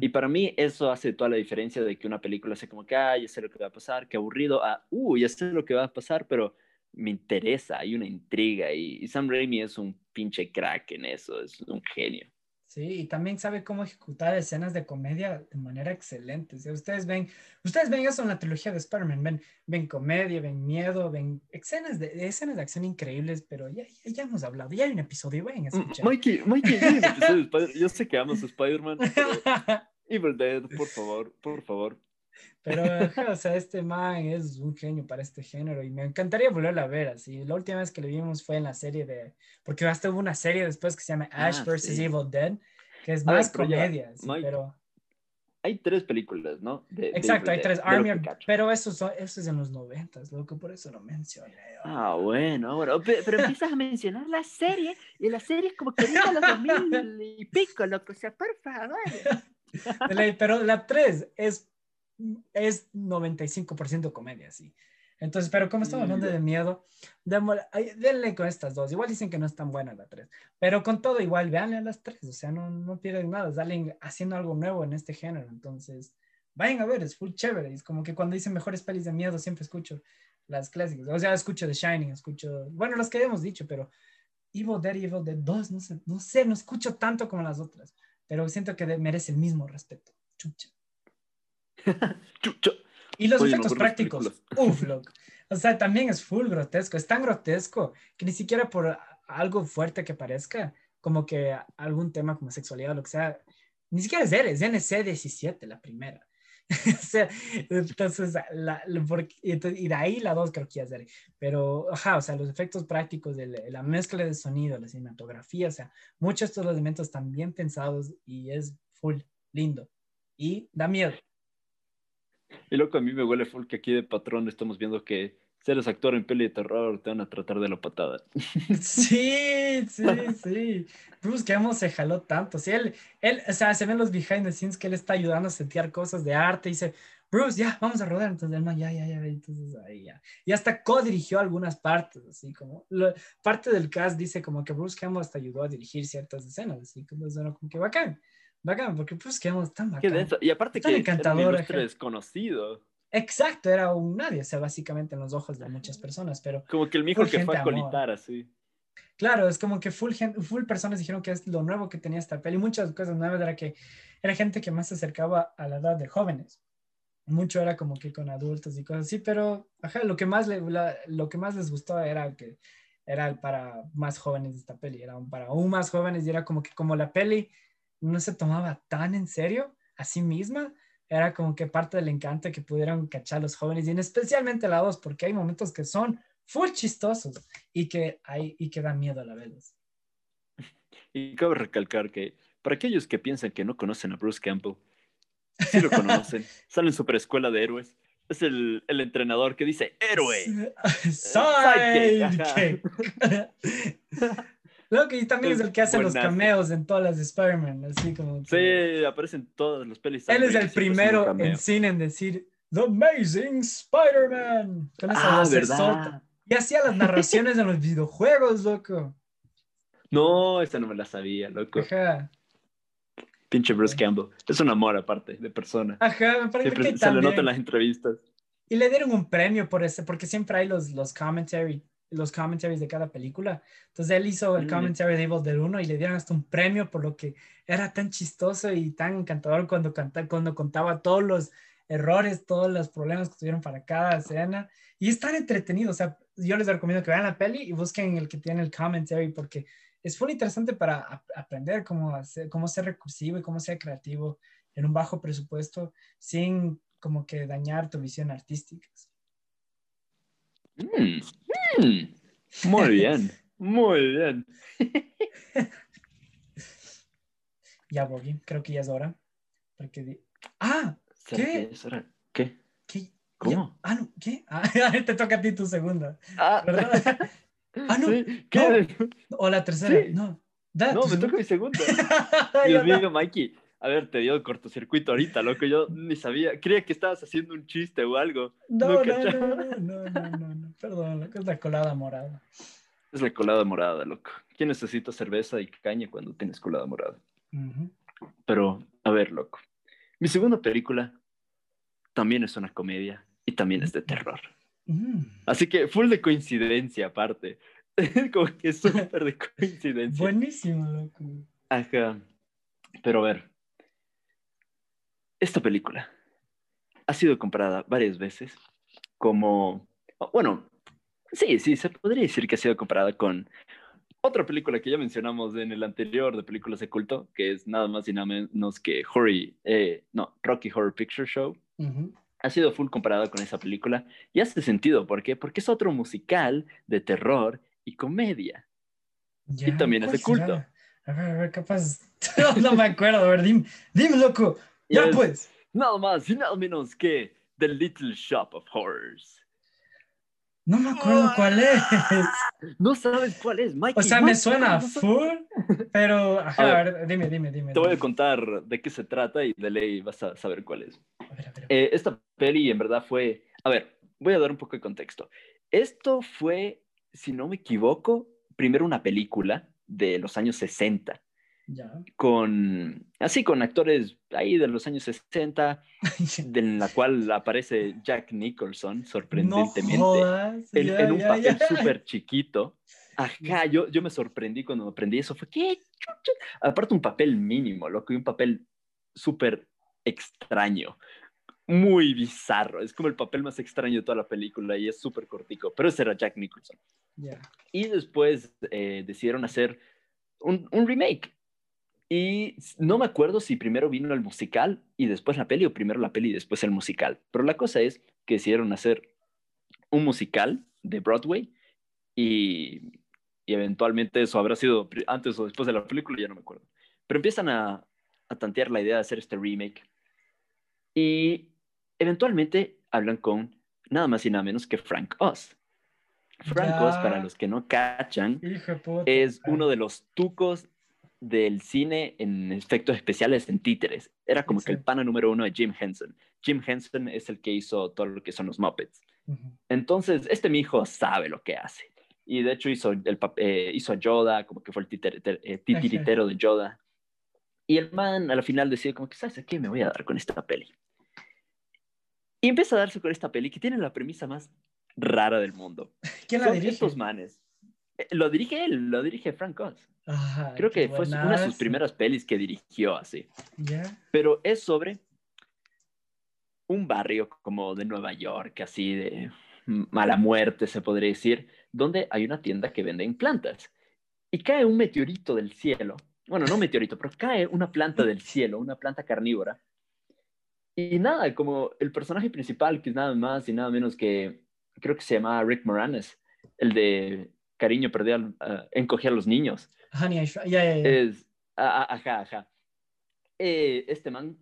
[SPEAKER 2] Y para mí eso hace toda la diferencia de que una película sea como que, ah, ya sé lo que va a pasar, qué aburrido, ah, uh, ya sé lo que va a pasar, pero me interesa, hay una intriga y Sam Raimi es un pinche crack en eso, es un genio.
[SPEAKER 1] Sí, y también sabe cómo ejecutar escenas de comedia de manera excelente. Ustedes ven, ustedes ven eso en la trilogía de Spider-Man, ven, ven comedia, ven miedo, ven escenas de, escenas de acción increíbles, pero ya, ya, hemos hablado, ya hay un episodio, ven a escuchar.
[SPEAKER 2] Mikey, Mikey, Yo sé que amas a Spider-Man, Evil Dead, por favor, por favor.
[SPEAKER 1] Pero, o sea, este man es un genio para este género y me encantaría volverlo a ver así. La última vez que lo vimos fue en la serie de, porque hasta hubo una serie después que se llama Ash ah, vs. Evil Dead, que es más comedia, pero...
[SPEAKER 2] Hay tres películas, ¿no?
[SPEAKER 1] Exacto, hay tres. Army, pero eso, eso es en los noventas, loco, por eso lo mencioné.
[SPEAKER 2] Ah, bueno, bueno, pero, empiezas a mencionar la serie y la serie es como que a los 2000 y pico, loco, o sea, por favor.
[SPEAKER 1] Pero la tres es es 95% comedia, sí. Entonces, pero como estamos hablando de miedo, denle con estas dos. Igual dicen que no es tan buena la tres, pero con todo igual, véanle a las tres, o sea, no, no pierden nada, salen haciendo algo nuevo en este género. Entonces, vayan a ver, es full chévere. Es como que cuando dicen mejores pelis de miedo, siempre escucho las clásicas. O sea, escucho The Shining, escucho, bueno, las que hemos dicho, pero Evil Dead y Evil Dead 2, no sé, no sé, no escucho tanto como las otras, pero siento que merece el mismo respeto. Chucha. Y los efectos prácticos, uff, O sea, también es full grotesco. Es tan grotesco que ni siquiera por algo fuerte que parezca, como que algún tema como sexualidad o lo que sea, ni siquiera es R, es NC17, la primera. o sea, entonces, la, y de ahí la dos creo que ya es R. Pero, ajá, o sea, los efectos prácticos, de la mezcla de sonido, la cinematografía, o sea, muchos de estos elementos están bien pensados y es full lindo. Y da miedo.
[SPEAKER 2] Y loco, a mí me huele full que aquí de patrón estamos viendo que si eres actor en peli de terror, te van a tratar de la patada.
[SPEAKER 1] Sí, sí, sí. Bruce Campbell se jaló tanto. Sí, él, él, o sea, se ven los behind the scenes que él está ayudando a sentir cosas de arte y dice, Bruce, ya, vamos a rodar. Entonces el ya, ya, ya, entonces ahí ya. Y hasta co-dirigió algunas partes, así como, parte del cast dice como que Bruce Campbell hasta ayudó a dirigir ciertas escenas, así como, como que bacán. Bacán, porque pues quedamos tan bacán.
[SPEAKER 2] Y aparte que encantador, era un desconocido.
[SPEAKER 1] Exacto, era un nadie, o sea, básicamente en los ojos de muchas personas, pero...
[SPEAKER 2] Como que el mijo que fue a colitar, así.
[SPEAKER 1] Claro, es como que full, full personas dijeron que es lo nuevo que tenía esta peli. Muchas cosas nuevas era que era gente que más se acercaba a la edad de jóvenes. Mucho era como que con adultos y cosas así, pero ajá, lo, que más le, lo que más les gustó era que era para más jóvenes esta peli, era para aún más jóvenes y era como que como la peli no se tomaba tan en serio a sí misma, era como que parte del encanto que pudieran cachar los jóvenes y en especialmente la voz, porque hay momentos que son full chistosos y que, hay, y que dan miedo a la vez.
[SPEAKER 2] Y cabe recalcar que para aquellos que piensan que no conocen a Bruce Campbell, sí lo conocen, sale en Super Escuela de Héroes. Es el, el entrenador que dice héroe.
[SPEAKER 1] Sidekick. Loco, y también es el que hace los cameos en todas las de Spider-Man, así como.
[SPEAKER 2] Sí, aparecen todas las pelis.
[SPEAKER 1] Él es el primero en cine en decir The Amazing Spider-Man. Con esa
[SPEAKER 2] ah, ¿verdad?
[SPEAKER 1] Y hacía las narraciones en los videojuegos, loco.
[SPEAKER 2] No, esa no me la sabía, loco. Ajá. Pinche Bruce Campbell. Es un amor aparte de persona.
[SPEAKER 1] Ajá, me parece que
[SPEAKER 2] se le nota en las entrevistas.
[SPEAKER 1] Y le dieron un premio por ese, porque siempre hay los, los commentary, los commentaries de cada película. Entonces él hizo el mm. commentary de Evil del 1 y le dieron hasta un premio por lo que era tan chistoso y tan encantador cuando, canta, cuando contaba todos los errores, todos los problemas que tuvieron para cada escena. Y es tan entretenido, o sea, yo les recomiendo que vean la peli y busquen el que tiene el commentary porque es muy interesante para aprender cómo, hacer, cómo ser recursivo y cómo ser creativo en un bajo presupuesto sin como que dañar tu visión artística.
[SPEAKER 2] Mm, mm. muy bien, muy bien.
[SPEAKER 1] ya, Boggy, creo que ya es hora. Porque ah, ¿qué?
[SPEAKER 2] es hora? ¿Qué?
[SPEAKER 1] ¿Qué?
[SPEAKER 2] ¿Cómo?
[SPEAKER 1] Ah, no, ¿qué? Ah, te toca a ti tu segunda.
[SPEAKER 2] Ah,
[SPEAKER 1] ¿verdad? Ah, no.
[SPEAKER 2] ¿Qué?
[SPEAKER 1] O la tercera. No.
[SPEAKER 2] no, me toca mi segunda. Dios mío, Mikey. A ver, te dio cortocircuito ahorita, loco. Yo ni sabía. Creía que estabas haciendo un chiste o algo.
[SPEAKER 1] No, no, no, no, no, no, Perdón, loco. Es la colada morada.
[SPEAKER 2] Es la colada morada, loco. ¿Quién necesita cerveza y caña cuando tienes colada morada? Pero, a ver, loco. Mi segunda película también es una comedia y también es de terror. Mm. Así que full de coincidencia aparte. Como que súper de coincidencia.
[SPEAKER 1] Buenísimo, loco.
[SPEAKER 2] Ajá. Pero a ver, esta película ha sido comparada varias veces como, bueno, sí, sí, se podría decir que ha sido comparada con otra película que ya mencionamos en el anterior de películas de culto, que es nada más y nada menos que eh, no, Rocky Horror Picture Show ha sido full comparada con esa película y hace sentido. ¿Por qué? Porque es otro musical de terror y comedia. y también es de culto.
[SPEAKER 1] A ver, a ver, capaz. no, me acuerdo. A ver, dime, dime loco. Ya pues.
[SPEAKER 2] Nada más y nada menos que The Little Shop of Horrors.
[SPEAKER 1] No me acuerdo cuál es.
[SPEAKER 2] No sabes cuál es, Mike.
[SPEAKER 1] O sea, me suena full, pero a, ver, dime, dime, dime.
[SPEAKER 2] Te voy a contar de qué se trata y de ley vas a saber cuál es. Eh, esta peli en verdad fue, a ver, voy a dar un poco de contexto. Esto fue, si no me equivoco, primero una película de los años 60 con, así, con actores ahí de los años 60, en la cual aparece Jack Nicholson, sorprendentemente, en, un papel súper chiquito. Ajá, yo, yo me sorprendí cuando aprendí eso. Fue que, aparte, un papel mínimo, loco, y un papel súper extraño, muy bizarro. Es como el papel más extraño de toda la película y es súper cortico, pero ese era Jack Nicholson. Y después eh, decidieron hacer un, un remake y no me acuerdo si primero vino el musical y después la peli o primero la peli y después el musical. Pero la cosa es que decidieron hacer un musical de Broadway y, eventualmente eso habrá sido antes o después de la película, ya no me acuerdo. Pero empiezan a, a tantear la idea de hacer este remake y eventualmente hablan con nada más y nada menos que Frank Oz. Frank Oz, para los que no cachan, es uno de los tucos del cine en efectos especiales en títeres. Era como que el pana número uno de Jim Henson. Jim Henson es el que hizo todo lo que son los Muppets. Entonces, este mi hijo sabe lo que hace. Y de hecho hizo, el, eh, hizo a Yoda, como que fue el eh, titiritero de Yoda. Y el man al final decide como que, ¿sabes qué me voy a dar con esta peli? Y empieza a darse con esta peli que tiene la premisa más rara del mundo.
[SPEAKER 1] ¿Quién la
[SPEAKER 2] Son
[SPEAKER 1] dirige?
[SPEAKER 2] estos manes. Eh, Lo dirige él, lo dirige Frank Oz. Creo que fue una de sus primeras pelis que dirigió así. Pero es sobre un barrio como de Nueva York, así de mala muerte, se podría decir, donde hay una tienda que vende plantas. Y cae un meteorito del cielo. Bueno, no meteorito, pero cae una planta del cielo, una planta carnívora. Y nada, como el personaje principal, que es nada más y nada menos que, creo que se llama Rick Moranes, el de Cariño perdió al, ah, encogía a los niños.
[SPEAKER 1] Honey, I ya, ya, ya.
[SPEAKER 2] Es, ajá, ajá. Eh, este man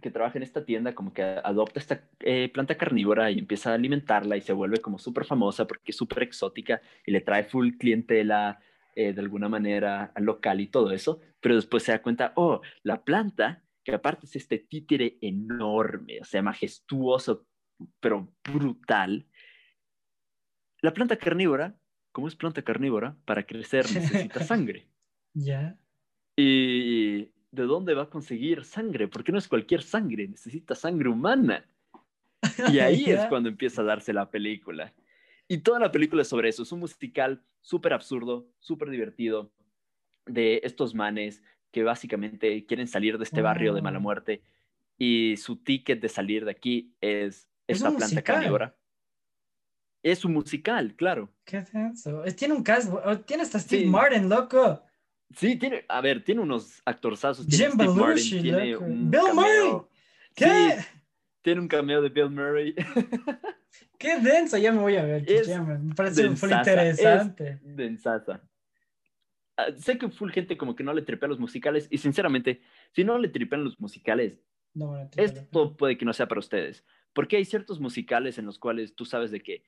[SPEAKER 2] que trabaja en esta tienda como que adopta esta eh, planta carnívora y empieza a alimentarla y se vuelve como súper famosa porque es súper exótica y le trae full clientela eh, de alguna manera al local y todo eso, pero después se da cuenta, oh, la planta, que aparte es este títere enorme, o sea, majestuoso, pero brutal, la planta carnívora, como es planta carnívora, para crecer necesita sangre.
[SPEAKER 1] Ya.
[SPEAKER 2] ¿Y de dónde va a conseguir sangre? Porque no es cualquier sangre, necesita sangre humana. Y ahí es cuando empieza a darse la película. Y toda la película es sobre eso. Es un musical súper absurdo, súper divertido, de estos manes que básicamente quieren salir de este barrio de mala
[SPEAKER 1] Wow.
[SPEAKER 2] muerte. Y su ticket de salir de aquí es
[SPEAKER 1] Es
[SPEAKER 2] esta planta
[SPEAKER 1] musical.
[SPEAKER 2] carnívora. Es un musical, claro.
[SPEAKER 1] ¿Qué denso? Es- Tiene un cast, tiene hasta Steve
[SPEAKER 2] Sí.
[SPEAKER 1] Martin, loco.
[SPEAKER 2] Sí, tiene, a ver, tiene unos actorzazos. Tiene
[SPEAKER 1] Jim
[SPEAKER 2] Steve Martin, tiene
[SPEAKER 1] loco.
[SPEAKER 2] un
[SPEAKER 1] Bill
[SPEAKER 2] cameo.
[SPEAKER 1] Murray. ¿Qué?
[SPEAKER 2] Sí, tiene un cameo de Bill Murray.
[SPEAKER 1] Qué denso, ya me voy a ver.
[SPEAKER 2] Es
[SPEAKER 1] me parece full
[SPEAKER 2] densaza,
[SPEAKER 1] interesante.
[SPEAKER 2] Densaza. Ah, sé que full gente como que no le tripea los musicales y sinceramente, si no le tripean los musicales,
[SPEAKER 1] No,
[SPEAKER 2] esto puede que no sea para ustedes. Porque hay ciertos musicales en los cuales tú sabes de que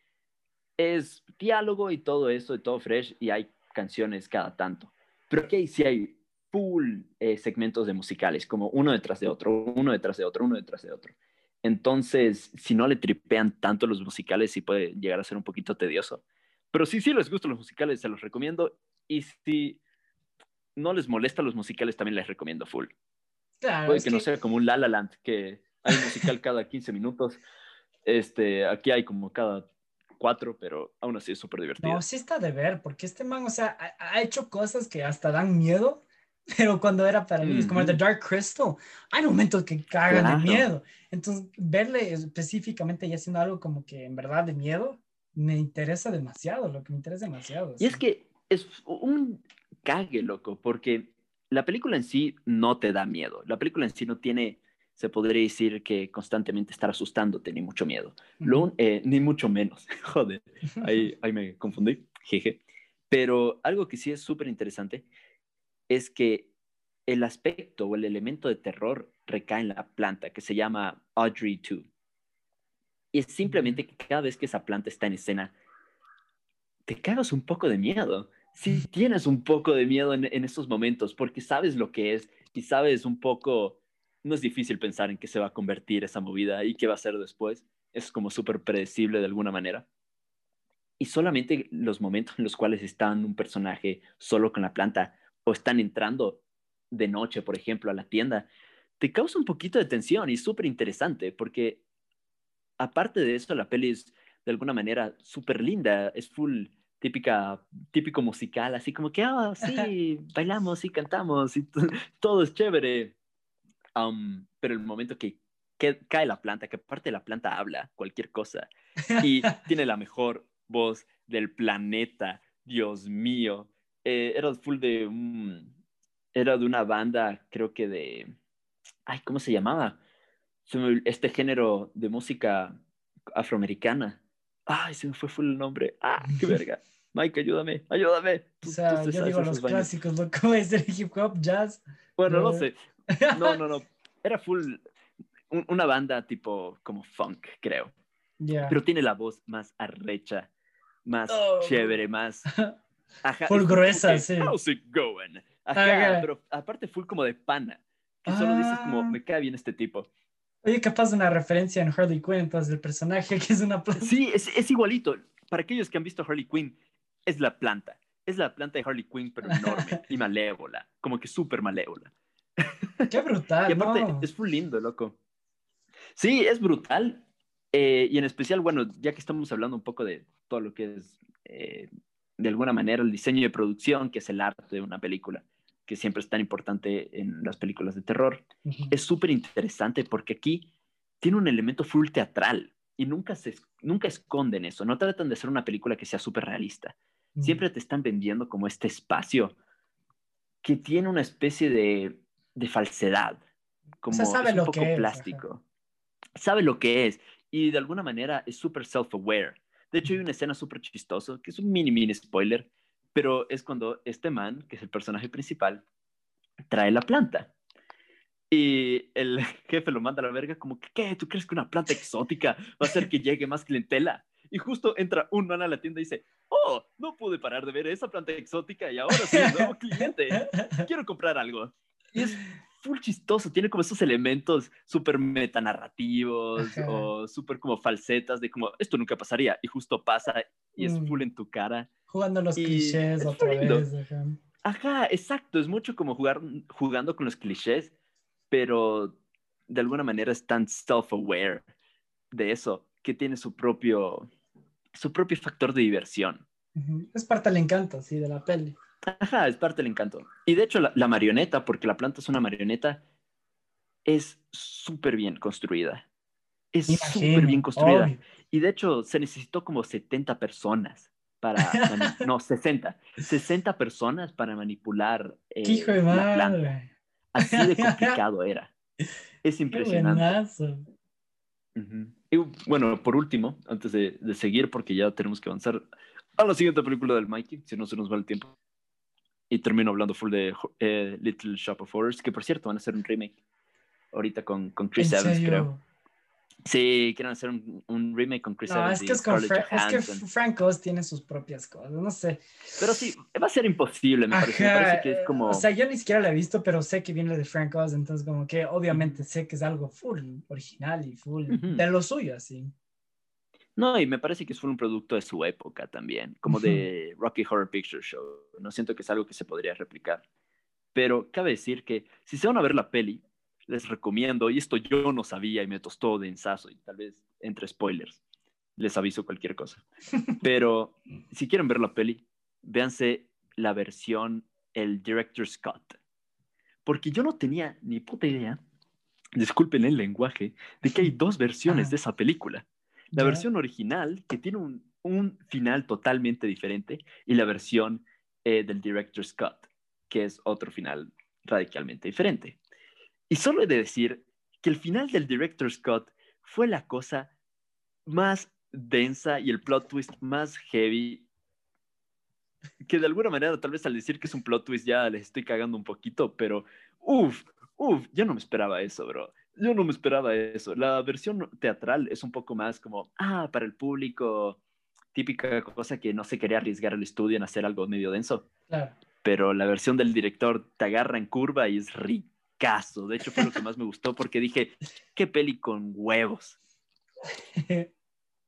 [SPEAKER 2] es diálogo y todo eso, y todo fresh, y hay canciones cada tanto. Pero aquí sí hay full eh, segmentos de musicales, como uno detrás de otro, uno detrás de otro, uno detrás de otro. Entonces, si no le tripean tanto los musicales, sí puede llegar a ser un poquito tedioso. Pero si sí les gustan los musicales, se los recomiendo. Y si no les molesta los musicales, también les recomiendo full.
[SPEAKER 1] Claro,
[SPEAKER 2] Puede que, no sea como un La La Land, que hay un musical cada 15 minutos. Este, aquí hay como cada cuatro, pero aún así es súper divertido.
[SPEAKER 1] No, sí está de ver, porque este man, o sea, ha, ha hecho cosas que hasta dan miedo, pero cuando era para mí, es como el de. Dark Crystal, hay momentos que cagan
[SPEAKER 2] Claro.
[SPEAKER 1] de miedo. Entonces, verle específicamente y haciendo algo como que en verdad de miedo, me interesa demasiado, lo que me interesa demasiado.
[SPEAKER 2] Y es que es un cague, loco, porque la película en sí no te da miedo. La película en sí no tiene, se podría decir que constantemente estar asustándote, ni mucho miedo. Lo eh, ni mucho menos. Joder, ahí, ahí me confundí. Jeje. Pero algo que sí es súper interesante es que el aspecto o el elemento de terror recae en la planta que se llama Audrey 2. Y es simplemente que cada vez que esa planta está en escena, te cagas un poco de miedo. Sí, tienes un poco de miedo en, en estos momentos porque sabes lo que es y sabes un poco, no es difícil pensar en qué se va a convertir esa movida y qué va a ser después. Es como súper predecible de alguna manera. Y solamente los momentos en los cuales están un personaje solo con la planta o están entrando de noche, por ejemplo, a la tienda, te causa un poquito de tensión y súper interesante porque aparte de eso, la peli es de alguna manera súper linda, es full típica, típico musical, así como que, ah, sí, bailamos y cantamos y todo es chévere. Um, pero el momento que, que cae la planta, que aparte la planta habla cualquier cosa y tiene la mejor voz del planeta, Dios mío. Eh, era full de un, era de una banda, creo que de, ay, ¿cómo se llamaba? Este género de música afroamericana. Ay, se me fue full el nombre. Ah, qué verga. Mike, ayúdame, ayúdame.
[SPEAKER 1] O sea,
[SPEAKER 2] tú
[SPEAKER 1] yo digo los
[SPEAKER 2] vainas.
[SPEAKER 1] clásicos, lo que es el hip hop, jazz.
[SPEAKER 2] Bueno, no
[SPEAKER 1] No.
[SPEAKER 2] sé. No, no, no. Era full un- una banda tipo como funk, creo.
[SPEAKER 1] Ya.
[SPEAKER 2] Pero tiene la voz más arrecha, más
[SPEAKER 1] Oh.
[SPEAKER 2] chévere, más... Ajá,
[SPEAKER 1] Full gruesa,
[SPEAKER 2] que,
[SPEAKER 1] sí.
[SPEAKER 2] How's it going? Ajá, pero aparte full como de pana. Que solo dices como,
[SPEAKER 1] Ah.
[SPEAKER 2] me cae bien este tipo.
[SPEAKER 1] Oye, capaz de una referencia en Harley Quinn, entonces, el personaje que es una planta.
[SPEAKER 2] Sí, es, es igualito. Para aquellos que han visto Harley Quinn, es la planta. Es la planta de Harley Quinn, pero enorme y malévola. Como que súper malévola.
[SPEAKER 1] Qué brutal,
[SPEAKER 2] Y aparte,
[SPEAKER 1] ¿no?
[SPEAKER 2] es full lindo, loco. Sí, es brutal, Eh, y en especial, bueno, ya que estamos hablando un poco de todo lo que es, eh, de alguna manera, el diseño de producción, que es el arte de una película, que siempre es tan importante en las películas de terror, es súper interesante porque aquí tiene un elemento full teatral y nunca, se, nunca esconden eso, no tratan de hacer una película que sea súper realista. Siempre te están vendiendo como este espacio que tiene una especie de, de falsedad, como
[SPEAKER 1] sabe
[SPEAKER 2] es un
[SPEAKER 1] lo
[SPEAKER 2] poco
[SPEAKER 1] que es,
[SPEAKER 2] plástico. Sabe lo que es y de alguna manera es súper self-aware. De hecho, hay una escena súper chistosa, que es un mini, mini spoiler, pero es cuando este man, que es el personaje principal, trae la planta. Y el jefe lo manda a la verga como, ¿qué? ¿Tú crees que una planta exótica va a hacer que llegue más clientela? Y justo entra un man a la tienda y dice, oh, no pude parar de ver esa planta exótica y ahora soy un nuevo cliente. Quiero comprar algo. Y es full chistoso, tiene como esos elementos súper metanarrativos
[SPEAKER 1] Ajá.
[SPEAKER 2] o súper como falsetas de como, esto nunca pasaría y justo pasa y es
[SPEAKER 1] Mm.
[SPEAKER 2] full en tu cara.
[SPEAKER 1] Jugando los
[SPEAKER 2] Y
[SPEAKER 1] clichés
[SPEAKER 2] es
[SPEAKER 1] otra
[SPEAKER 2] lindo.
[SPEAKER 1] vez. ajá.
[SPEAKER 2] Ajá, exacto, es mucho como jugar jugando con los clichés, pero de alguna manera es tan self-aware de eso que tiene su propio, su propio factor de diversión.
[SPEAKER 1] Es parte del encanto, sí, de la peli.
[SPEAKER 2] Ajá, es parte del encanto. Y de hecho, la, la marioneta, porque la planta es una marioneta, es súper bien construida. Es súper bien construida.
[SPEAKER 1] obvio.
[SPEAKER 2] Y de hecho, se necesitó como 70 personas para. no, 60. 60 personas para manipular eh,
[SPEAKER 1] ¡Qué hijo de
[SPEAKER 2] la planta.
[SPEAKER 1] madre!
[SPEAKER 2] Así de complicado era. Es
[SPEAKER 1] ¡Qué
[SPEAKER 2] impresionante.
[SPEAKER 1] buenazo!
[SPEAKER 2] Ujú. Y bueno, por último, antes de, de seguir, porque ya tenemos que avanzar a la siguiente película del Mikey, si no se nos va el tiempo. Y termino hablando full de eh, Little Shop of Horrors, que por cierto van a hacer un remake ahorita con, con Chris
[SPEAKER 1] ¿En
[SPEAKER 2] Evans,
[SPEAKER 1] serio?
[SPEAKER 2] creo. Sí, quieren hacer un, un remake con Chris
[SPEAKER 1] No,
[SPEAKER 2] Evans
[SPEAKER 1] es que, es, con Fra- es que. Frank Oz tiene sus propias cosas, no sé.
[SPEAKER 2] Pero sí, va a ser imposible, me parece. Me parece que es como...
[SPEAKER 1] O sea, yo ni siquiera la he visto, pero sé que viene de Frank Oz, entonces como que obviamente sé que es algo full original y full
[SPEAKER 2] Ujú.
[SPEAKER 1] de lo suyo, así.
[SPEAKER 2] No, y me parece que es un producto de su época también, como de Rocky Horror Picture Show. No siento que es algo que se podría replicar. Pero cabe decir que si se van a ver la peli, les recomiendo, y esto yo no sabía y me tostó de ensazo, y tal vez entre spoilers, les aviso cualquier cosa. Pero si quieren ver la peli, véanse la versión, el Director's Cut. Porque yo no tenía ni puta idea, disculpen el lenguaje, de que hay dos versiones de esa película. La
[SPEAKER 1] Ya.
[SPEAKER 2] versión original, que tiene un, un final totalmente diferente, y la versión eh, del Director's Cut, que es otro final radicalmente diferente. Y solo he de decir que el final del Director's Cut fue la cosa más densa y el plot twist más heavy, que de alguna manera, tal vez al decir que es un plot twist ya les estoy cagando un poquito, pero uff, uff, yo no me esperaba eso, bro. Yo no me esperaba eso. La versión teatral es un poco más como, ah, para el público, típica cosa que no se quería arriesgar el estudio en hacer algo medio denso.
[SPEAKER 1] Claro.
[SPEAKER 2] Pero la versión del director te agarra en curva y es ricazo. De hecho, fue lo que más me gustó porque dije, qué peli con huevos.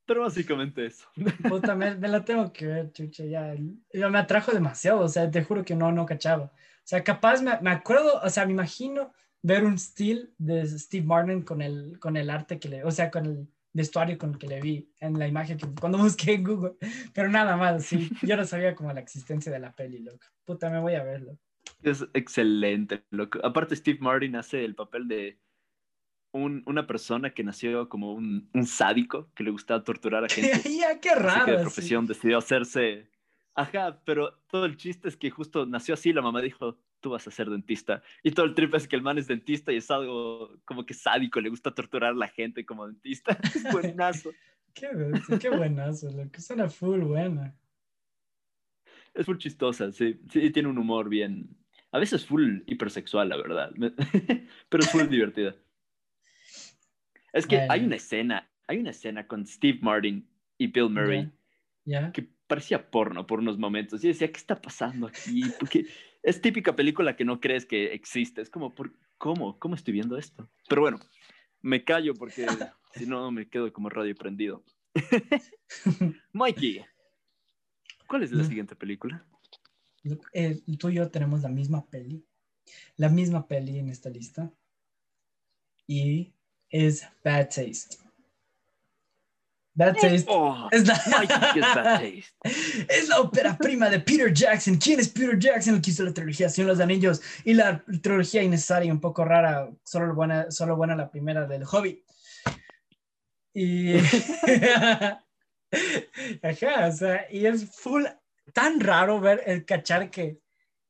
[SPEAKER 2] Pero básicamente eso.
[SPEAKER 1] Puta, me, me la tengo que ver, chucha, ya. ya me atrajo demasiado, o sea, te juro que no, no cachaba. O sea, capaz me, me acuerdo, o sea, me imagino ver un still de Steve Martin con el, con el arte que le, o sea, con el vestuario con el que le vi en la imagen que cuando busqué en Google, pero nada más, sí, yo no sabía como la existencia de la peli, loco. Puta, me voy a verlo.
[SPEAKER 2] Es excelente. loco. Aparte, Steve Martin hace el papel de un- una persona que nació como un, un sádico que le gustaba torturar a gente.
[SPEAKER 1] ya, qué
[SPEAKER 2] Así
[SPEAKER 1] raro.
[SPEAKER 2] que de
[SPEAKER 1] sí.
[SPEAKER 2] profesión decidió hacerse. Ajá, pero todo el chiste es que justo nació así. La mamá dijo: Tú vas a ser dentista. Y todo el trip es que el man es dentista y es algo como que sádico. Le gusta torturar a la gente como dentista. Es buenazo.
[SPEAKER 1] Qué, qué buenazo, loco. Suena full buena.
[SPEAKER 2] Es muy chistosa, sí. Sí, tiene un humor bien. A veces full hipersexual, la verdad. Pero es full divertida. Es que
[SPEAKER 1] Bueno.
[SPEAKER 2] hay una escena, hay una escena con Steve Martin y Bill Murray que parecía porno por unos momentos. Y decía, ¿qué está pasando aquí? Porque es típica película que no crees que existe. Es como, ¿por, ¿cómo? ¿Cómo estoy viendo esto? Pero bueno, me callo porque si no me quedo como radio prendido. Mikey, ¿cuál es la
[SPEAKER 1] Mm.
[SPEAKER 2] siguiente película?
[SPEAKER 1] Eh, tú y yo tenemos la misma peli, la misma peli en esta lista. Y es Bad Taste. Bad Taste.
[SPEAKER 2] Oh,
[SPEAKER 1] Es la,
[SPEAKER 2] Bad Taste.
[SPEAKER 1] es la ópera prima de Peter Jackson. ¿Quién es Peter Jackson? El que hizo la trilogía de los Anillos y la trilogía innecesaria, un poco rara, solo buena, solo buena la primera del Hobbit. Y. Ajá, o sea, y es full, tan raro ver el cachar que.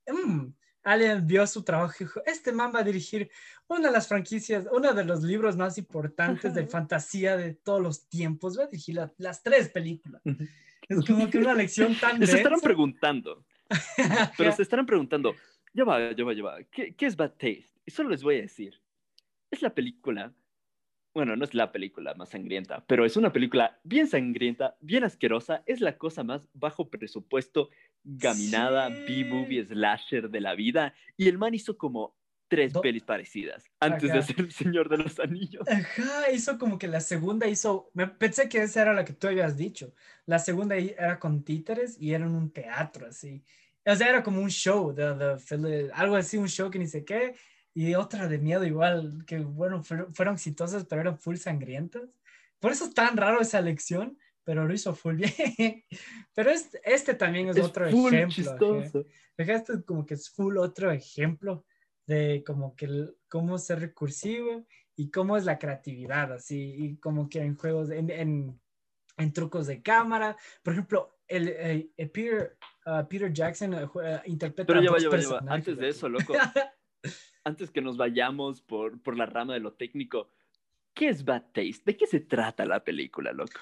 [SPEAKER 1] mm, Alien vio su trabajo y dijo: Este man va a dirigir una de las franquicias, uno de los libros más importantes de fantasía de todos los tiempos. Va a dirigir la- las tres películas. Es como que una lección tan
[SPEAKER 2] Se estarán preguntando, pero se estarán preguntando, ya va, ya va, ya va, ¿qué, qué es Bad Taste? Y solo les voy a decir, es la película, bueno, no es la película más sangrienta, pero es una película bien sangrienta, bien asquerosa, es la cosa más bajo presupuesto, gaminada,
[SPEAKER 1] Sí.
[SPEAKER 2] B-movie, slasher de la vida, y el man hizo como tres
[SPEAKER 1] Do-
[SPEAKER 2] pelis parecidas antes de hacer El Señor de los Anillos.
[SPEAKER 1] Ajá, hizo como que la segunda hizo, me pensé que esa era la que tú habías dicho. La segunda era con títeres y era en un teatro así. O sea, era como un show, de, de algo así, un show que ni sé qué. Y otra de miedo igual, que bueno, fueron, fueron exitosas, pero eran full sangrientas. Por eso es tan raro esa elección, pero lo hizo full bien. Pero este, este también es,
[SPEAKER 2] Es
[SPEAKER 1] otro
[SPEAKER 2] full
[SPEAKER 1] ejemplo. Este es como que es full otro ejemplo de como que el- cómo ser recursivo y cómo es la creatividad, así, y como que en juegos, en, en, en trucos de cámara. Por ejemplo, el, eh, eh, Peter, ah, Peter Jackson eh, interpreta
[SPEAKER 2] Pero ya va, ya va, ya va. Antes de eso, loco, antes que nos vayamos por, por la rama de lo técnico, ¿qué es Bad Taste? ¿De qué se trata la película, loco?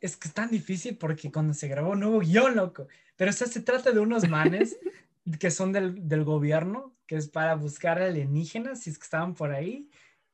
[SPEAKER 1] es que es tan difícil porque cuando se grabó no hubo guion, loco. Pero o sea, se trata de unos manes que son del, del gobierno, que es para buscar alienígenas, si es que estaban por ahí.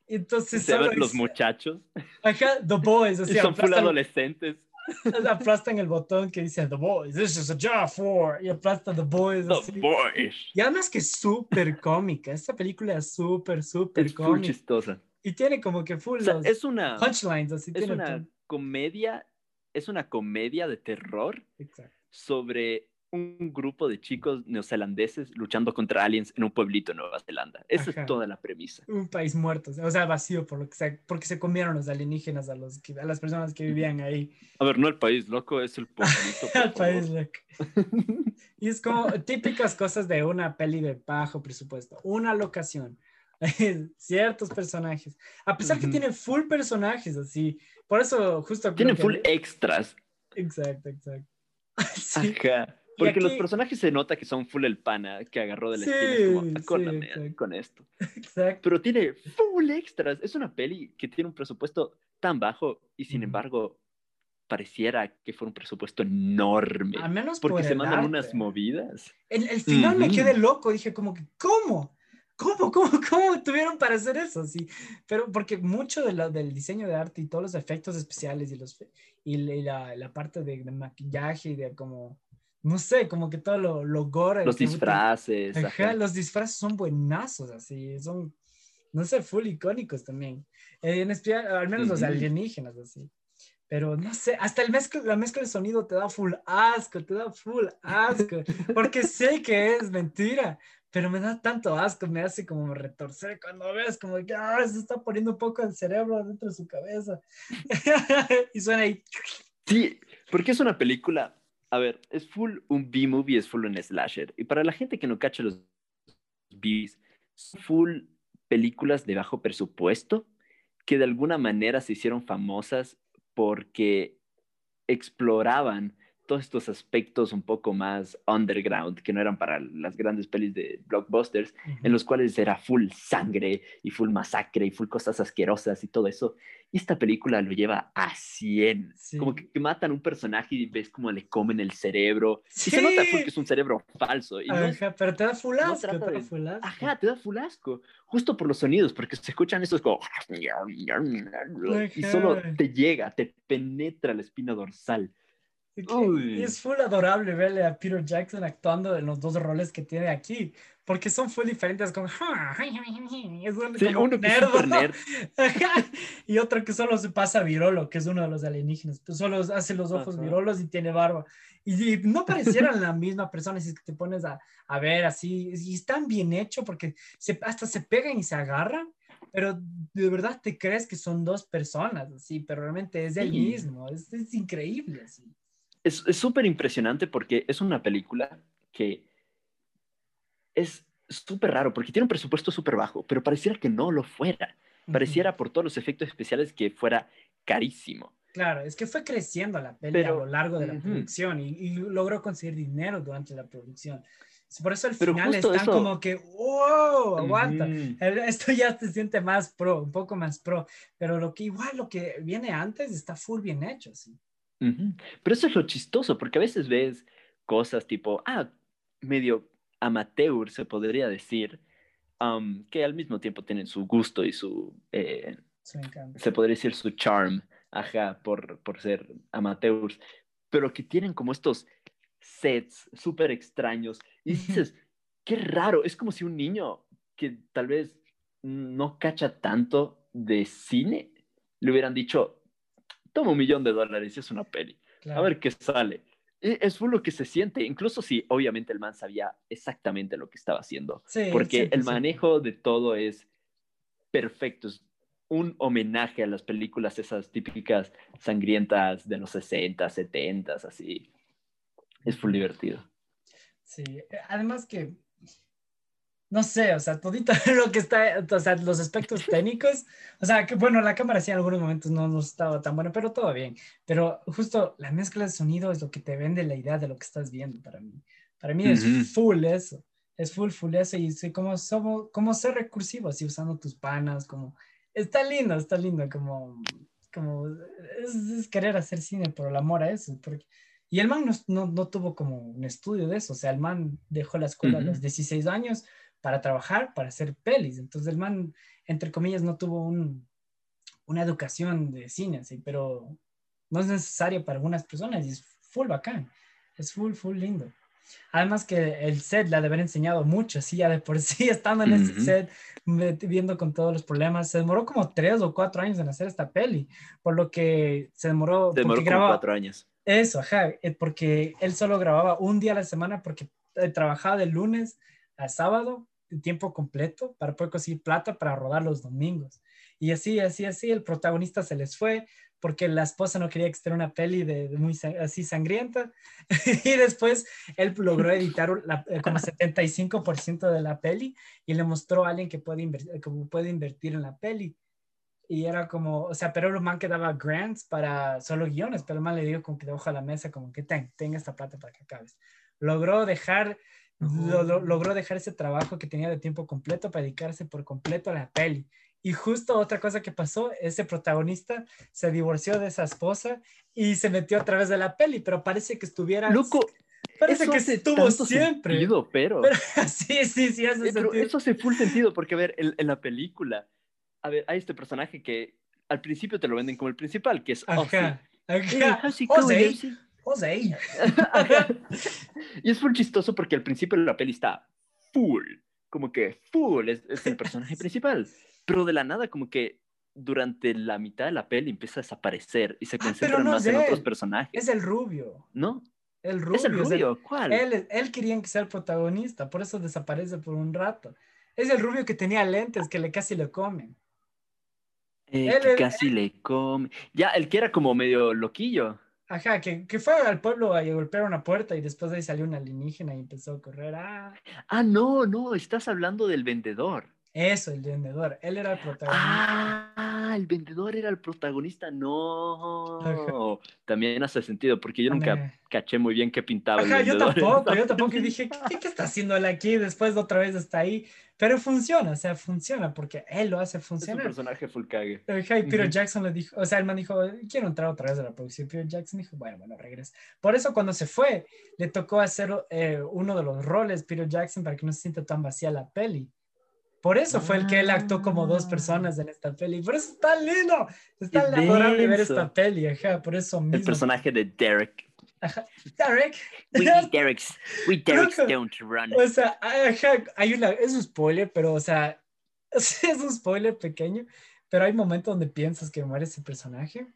[SPEAKER 1] Entonces,
[SPEAKER 2] Se ven los muchachos
[SPEAKER 1] Ajá, The Boys,
[SPEAKER 2] y
[SPEAKER 1] así,
[SPEAKER 2] son full adolescentes.
[SPEAKER 1] aplastan el botón que dice The Boys, this is a job for, y aplastan The Boys.
[SPEAKER 2] The
[SPEAKER 1] así.
[SPEAKER 2] Boys.
[SPEAKER 1] Y además que es súper cómica, esta película es súper, súper cómica.
[SPEAKER 2] chistosa.
[SPEAKER 1] Y tiene como que full
[SPEAKER 2] O sea, es una,
[SPEAKER 1] punchlines, así
[SPEAKER 2] es
[SPEAKER 1] tiene
[SPEAKER 2] una comedia, es una comedia de terror
[SPEAKER 1] Exacto.
[SPEAKER 2] sobre un grupo de chicos neozelandeses luchando contra aliens en un pueblito en Nueva Zelanda. Esa
[SPEAKER 1] Ajá.
[SPEAKER 2] es toda la premisa.
[SPEAKER 1] un país muerto, o sea, vacío por lo que sea, porque se comieron los alienígenas a, los que- a las personas que vivían ahí.
[SPEAKER 2] A ver, no el país, loco, es el pueblito.
[SPEAKER 1] Al país, loco. Y es como típicas cosas de una peli de bajo presupuesto. Una locación, ciertos personajes. A pesar que
[SPEAKER 2] Ujú.
[SPEAKER 1] tiene full personajes, así. Por eso, justo.
[SPEAKER 2] Tienen
[SPEAKER 1] que-
[SPEAKER 2] full extras.
[SPEAKER 1] Exacto, exacto. Sí,
[SPEAKER 2] Ajá. Porque los
[SPEAKER 1] aquí-
[SPEAKER 2] personajes se nota que son full el pana que agarró de la
[SPEAKER 1] Sí,
[SPEAKER 2] esquina. Es como,
[SPEAKER 1] sí,
[SPEAKER 2] "Acórdame,
[SPEAKER 1] exacto.
[SPEAKER 2] con esto.
[SPEAKER 1] exacto.
[SPEAKER 2] Pero tiene full extras. Es una peli que tiene un presupuesto tan bajo y sin
[SPEAKER 1] Ujú.
[SPEAKER 2] embargo pareciera que fue un presupuesto enorme.
[SPEAKER 1] Al menos
[SPEAKER 2] Porque
[SPEAKER 1] por
[SPEAKER 2] se mandan
[SPEAKER 1] arte.
[SPEAKER 2] unas movidas.
[SPEAKER 1] El, el final me
[SPEAKER 2] Ujú.
[SPEAKER 1] quedé loco, dije como que, ¿cómo? ¿Cómo, cómo, cómo tuvieron para hacer eso? Sí, pero porque mucho de lo, del diseño de arte y todos los efectos especiales y, los, la, y la- la parte de, de maquillaje y de como, no sé, como que todo lo, lo gore.
[SPEAKER 2] Los disfraces.
[SPEAKER 1] Ajá,
[SPEAKER 2] ajá.
[SPEAKER 1] los disfraces son buenazos, así, son, no sé, full icónicos también. Eh, en especial, al menos los alienígenas, así. Pero no sé, hasta el mezcla, la mezcla de sonido te da full asco, te da full asco, porque sé que es mentira, pero me da tanto asco, me hace como retorcer cuando ves como que ah, se está poniendo un poco el cerebro dentro de su cabeza. y suena ahí.
[SPEAKER 2] Sí, porque es una película. A ver, es full un B-movie, es full un slasher. Y para la gente que no cacha los Bs, son full películas de bajo presupuesto que de alguna manera se hicieron famosas porque exploraban todos estos aspectos un poco más underground, que no eran para las grandes pelis de blockbusters, en los cuales era full sangre y full masacre y full cosas asquerosas y todo eso. Y esta película lo lleva a 100.
[SPEAKER 1] Sí.
[SPEAKER 2] Como que, que matan un personaje y ves cómo le comen el cerebro. Y se nota full
[SPEAKER 1] Sí.
[SPEAKER 2] que es un cerebro falso. Y no
[SPEAKER 1] Ajá, pero te da full
[SPEAKER 2] no
[SPEAKER 1] asco,
[SPEAKER 2] trata
[SPEAKER 1] te da full asco.
[SPEAKER 2] Ajá, te da full asco. Justo por los sonidos, porque se escuchan esos como... Y solo
[SPEAKER 1] Ajá.
[SPEAKER 2] te llega, te penetra la espina dorsal. Uy.
[SPEAKER 1] Es full adorable verle a Peter Jackson actuando en los dos roles que tiene aquí, porque son full diferentes con... Es un-
[SPEAKER 2] Sí,
[SPEAKER 1] como
[SPEAKER 2] uno que nerd.
[SPEAKER 1] Ajá. y otro que solo se pasa virolo, que es uno de los alienígenas, pues solo hace los ojos
[SPEAKER 2] Ajá.
[SPEAKER 1] virolos y tiene barba. Y, y no parecieran la misma persona si es que te pones a, a ver así, y están bien hecho porque se, hasta se pegan y se agarran, pero de verdad te crees que son dos personas, así, pero realmente es el mismo, es, es increíble, así.
[SPEAKER 2] Es súper impresionante porque es una película que es súper raro, porque tiene un presupuesto súper bajo, pero pareciera que no lo fuera. Pareciera por todos los efectos especiales que fuera carísimo.
[SPEAKER 1] Claro, es que fue creciendo la peli a lo largo de la producción y, logró conseguir dinero durante la producción. Por eso al final están como que, wow, aguanta. Esto ya se siente más pro, un poco más pro. Pero lo que igual, lo que viene antes está full bien hecho, sí.
[SPEAKER 2] Pero eso es lo chistoso, porque a veces ves cosas tipo, ah, medio amateur, se podría decir, que al mismo tiempo tienen su gusto y su, eh, se podría decir su charm, ajá, por, por ser amateurs, pero que tienen como estos sets súper extraños y dices, qué raro, es como si un niño que tal vez no cacha tanto de cine le hubieran dicho, toma un millón de dólares y es una peli, a ver qué sale. E, es lo que se siente, incluso si obviamente el man sabía exactamente lo que estaba haciendo, porque el manejo de todo es perfecto, es un homenaje a las películas esas típicas sangrientas de los 60, 70, así. Es full divertido.
[SPEAKER 1] Sí, además que no sé, o sea, todito lo que está, o sea, los aspectos técnicos, o sea, que bueno, la cámara sí en algunos momentos no, no estaba tan buena, pero todo bien. Pero justo la mezcla de sonido es lo que te vende la idea de lo que estás viendo para mí. Para mí es full eso, es full, full eso, y sí, como, somos, como ser recursivo, así usando tus panas, como, está lindo, está lindo, como, como, es, querer hacer cine por el amor a eso, porque... Y el man no, no, tuvo como un estudio de eso, o sea, el man dejó la escuela a los 16 años, para trabajar, para hacer pelis. Entonces el man, entre comillas, no tuvo un, una educación de cine, ¿sí? pero no es necesario para algunas personas y es full bacán, es full, full lindo. Además que el set le ha de haber enseñado mucho, sí, ya de por sí, estando en ese set, viendo con todos los problemas, se demoró como tres o cuatro años en hacer esta peli, por lo que se demoró...
[SPEAKER 2] Demoró como cuatro años.
[SPEAKER 1] Eso, ajá, eh, porque él solo grababa un día a la semana porque eh, trabajaba de lunes a sábado tiempo completo para poder conseguir plata para rodar los domingos. Y así, así, así, el protagonista se les fue porque la esposa no quería que esté una peli de, muy así sangrienta. y después él logró editar la, eh, como 75% de la peli y le mostró a alguien que puede, invertir, como puede invertir en la peli. Y era como, o sea, pero el man que daba grants para solo guiones, pero el man le dijo como que de a la mesa, como que ten, ten esta plata para que acabes. Logró dejar logró dejar ese trabajo que tenía de tiempo completo para dedicarse por completo a la peli. Y justo otra cosa que pasó, ese protagonista se divorció de esa esposa y se metió a través de la peli, pero parece que estuviera...
[SPEAKER 2] Loco,
[SPEAKER 1] parece que estuvo siempre.
[SPEAKER 2] Sentido, pero...
[SPEAKER 1] sí, sí, sí, hace
[SPEAKER 2] pero Eso hace full sentido, porque a ver, en, la película, a ver, hay este personaje que al principio te lo venden como el principal, que es
[SPEAKER 1] Ajá, José.
[SPEAKER 2] y es muy chistoso porque al principio la peli está full, como que full es, el personaje principal, pero de la nada como que durante la mitad de la peli empieza a desaparecer y se ah, concentra más en otros personajes.
[SPEAKER 1] Es el rubio.
[SPEAKER 2] ¿No?
[SPEAKER 1] El rubio.
[SPEAKER 2] ¿Es el rubio? ¿Cuál?
[SPEAKER 1] Él, él quería que sea el protagonista, por eso desaparece por un rato. Es el rubio que tenía lentes que le casi le comen.
[SPEAKER 2] Eh, que casi le come. Ya, el que era como medio loquillo.
[SPEAKER 1] Ajá, que, que, fue al pueblo a golpear una puerta y después de ahí salió un alienígena y empezó a correr. Ah.
[SPEAKER 2] ah, no, no, estás hablando del vendedor.
[SPEAKER 1] Eso, el vendedor. Él era el protagonista.
[SPEAKER 2] Ah, el vendedor era el protagonista. No. También hace sentido, porque yo nunca caché muy bien qué pintaba.
[SPEAKER 1] Ajá, yo tampoco, yo tampoco. Y dije, ¿qué, ¿qué, está haciendo él aquí? Después de otra vez está ahí. Pero funciona, o sea, funciona porque él lo hace funcionar.
[SPEAKER 2] Es un personaje full cague.
[SPEAKER 1] Ajá, y Peter Jackson le dijo, o sea, el man dijo, quiero entrar otra vez a la producción. Peter Jackson dijo, bueno, bueno, regresa. Por eso cuando se fue, le tocó hacer eh, uno de los roles, Peter Jackson, para que no se sienta tan vacía la peli. Por eso fue el que él actuó como dos ah. personas en esta peli. Por eso está lindo. Está adorable ver esta peli, ajá, por eso mismo.
[SPEAKER 2] El personaje de Derek.
[SPEAKER 1] Ajá. Derek.
[SPEAKER 2] We Derek's, we Derek's don't run.
[SPEAKER 1] O sea, ajá, hay una, es un spoiler, pero, o sea, es un spoiler pequeño, pero hay momentos donde piensas que muere ese personaje.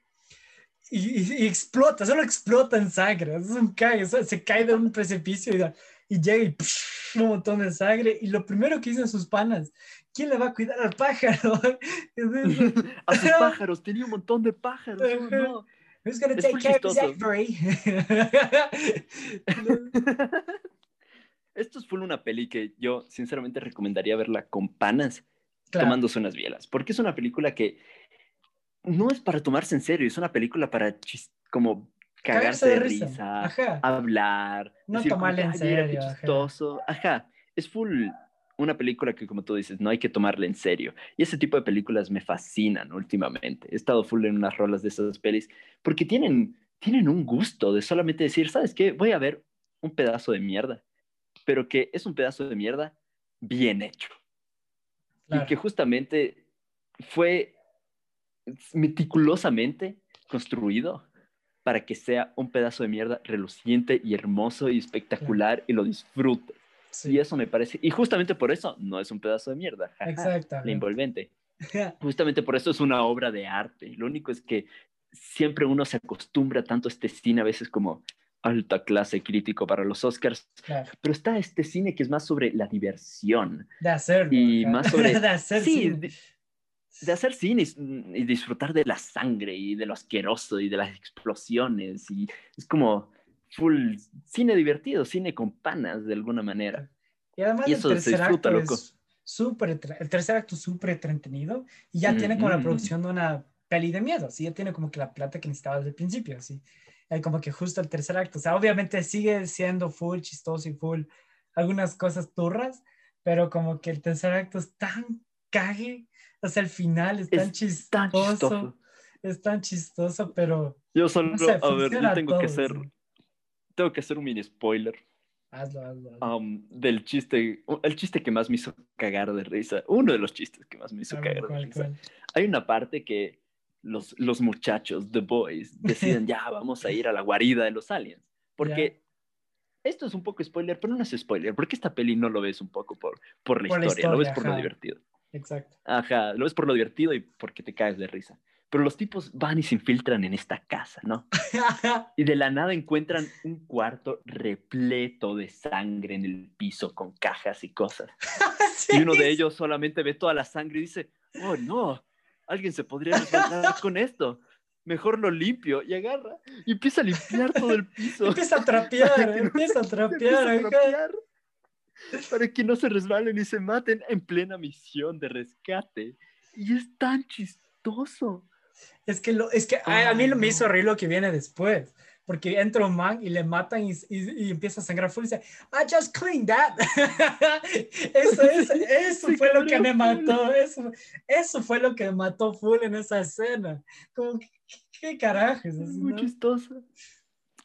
[SPEAKER 1] Y, y, explota, solo explota en sangre, es un cae, se cae de un precipicio y, y llega y un montón de sangre. Y lo primero que dicen sus panas, ¿quién le va a cuidar al pájaro?
[SPEAKER 2] a sus pájaros, tenía un montón de pájaros. No.
[SPEAKER 1] Who's gonna take care of Zachary?
[SPEAKER 2] Esto es una peli que yo sinceramente recomendaría verla con panas, tomándose unas bielas, porque es una película que no es para tomarse en serio, es una película para como cagarse, de risa, hablar,
[SPEAKER 1] no tomarle en serio,
[SPEAKER 2] chistoso, ajá. es full una película que como tú dices, no hay que tomarla en serio. Y ese tipo de películas me fascinan últimamente. He estado full en unas rolas de esas pelis porque tienen, tienen un gusto de solamente decir, ¿sabes qué? Voy a ver un pedazo de mierda, pero que es un pedazo de mierda bien hecho. Y que justamente fue meticulosamente construido para que sea un pedazo de mierda reluciente y hermoso y espectacular y lo disfrute. Y eso me parece, y justamente por eso no es un pedazo de mierda, Exacto. la envolvente. justamente por eso es una obra de arte. Lo único es que siempre uno se acostumbra tanto a este cine, a veces como alta clase crítico para los Oscars, pero está este cine que es más sobre la diversión.
[SPEAKER 1] De hacer.
[SPEAKER 2] Y más sobre...
[SPEAKER 1] de hacer
[SPEAKER 2] sí, De, hacer cine y, disfrutar de la sangre y de lo asqueroso y de las explosiones. Y es como full cine divertido, cine con panas de alguna manera.
[SPEAKER 1] Y además eso el tercer acto Es súper, el tercer acto súper entretenido y ya tiene como la producción de una peli de miedo, así ya tiene como que la plata que necesitaba desde el principio, así. Hay como que justo el tercer acto, o sea, obviamente sigue siendo full chistoso y full algunas cosas turras, pero como que el tercer acto es tan cague, o sea, el final es, tan chistoso, es tan chistoso, pero...
[SPEAKER 2] Yo solo, a ver, yo tengo que ser tengo que hacer un mini spoiler.
[SPEAKER 1] Hazlo, hazlo.
[SPEAKER 2] Um, del chiste, el chiste que más me hizo cagar de risa, uno de los chistes que más me hizo cagar de risa. Hay una parte que los, los muchachos, The Boys, deciden ya, vamos a ir a la guarida de los aliens. Porque esto es un poco spoiler, pero no es spoiler, porque esta peli no lo ves un poco por, por, la, historia, lo ves por lo divertido.
[SPEAKER 1] Exacto.
[SPEAKER 2] Ajá, lo ves por lo divertido y porque te caes de risa. Pero los tipos van y se infiltran en esta casa, ¿no? y de la nada encuentran un cuarto repleto de sangre en el piso con cajas y cosas. Y uno de ellos solamente ve toda la sangre y dice, oh no, alguien se podría resbalar con esto. Mejor lo limpio y agarra y empieza a limpiar todo el piso.
[SPEAKER 1] empieza a trapear, empieza a trapear.
[SPEAKER 2] Para que no se resbalen y se maten en plena misión de rescate. Y es tan chistoso.
[SPEAKER 1] Es que, lo, es que a, mí me hizo reír lo que viene después. Porque entra un man y le matan y, y, empieza a sangrar full y dice, I just cleaned that. eso, eso, eso fue lo que me mató. Eso, eso fue lo que me mató full en esa escena. Como, ¿qué, carajo es
[SPEAKER 2] Muy chistoso.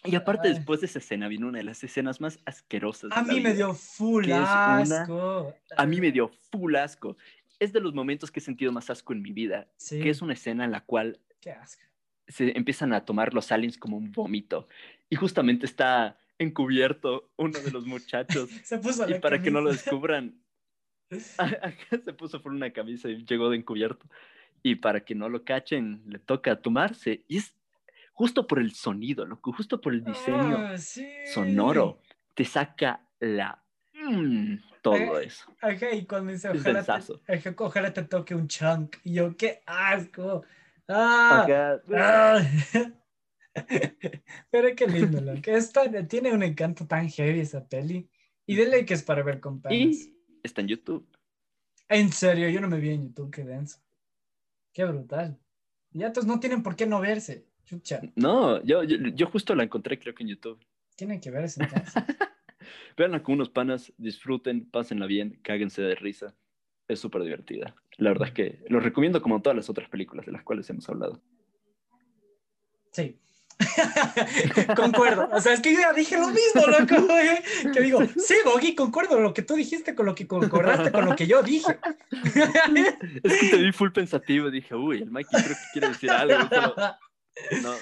[SPEAKER 2] Y aparte, después de esa escena, vino una de las escenas más asquerosas.
[SPEAKER 1] A mí me dio full asco.
[SPEAKER 2] a mí me dio full asco. Es de los momentos que he sentido más asco en mi vida, que es una escena en la cual se empiezan a tomar los aliens como un vómito y justamente está encubierto uno de los muchachos
[SPEAKER 1] se puso
[SPEAKER 2] y para que no lo descubran se puso por una camisa y llegó de encubierto. Y para que no lo cachen le toca tomarse y es justo por el sonido, loco, justo por el diseño
[SPEAKER 1] ah,
[SPEAKER 2] sonoro te saca la mm, todo eso.
[SPEAKER 1] Ajá, y cuando dice, ojalá te, ojalá te, toque un chunk. Y yo, qué asco. Ah, ah. Pero qué lindo, lo que tiene un encanto tan heavy esa peli. Y dile que es para ver con
[SPEAKER 2] Y está en YouTube.
[SPEAKER 1] En serio, yo no me vi en YouTube, qué denso. Qué brutal. Ya, entonces no tienen por qué no verse. Chucha.
[SPEAKER 2] No, yo, yo, yo justo la encontré creo que en YouTube.
[SPEAKER 1] Tienen que verse entonces.
[SPEAKER 2] Veanla con unos panas, disfruten, pásenla bien, cáguense de risa. Es súper divertida. La verdad es que lo recomiendo como todas las otras películas de las cuales hemos hablado.
[SPEAKER 1] Sí. concuerdo. O sea, es que yo ya dije lo mismo, loco. Que digo, sí, Gogi, concuerdo lo que tú dijiste con lo que concordaste con lo que yo dije.
[SPEAKER 2] es que te vi full pensativo. Dije, uy, el Mikey creo que quiere decir algo. No,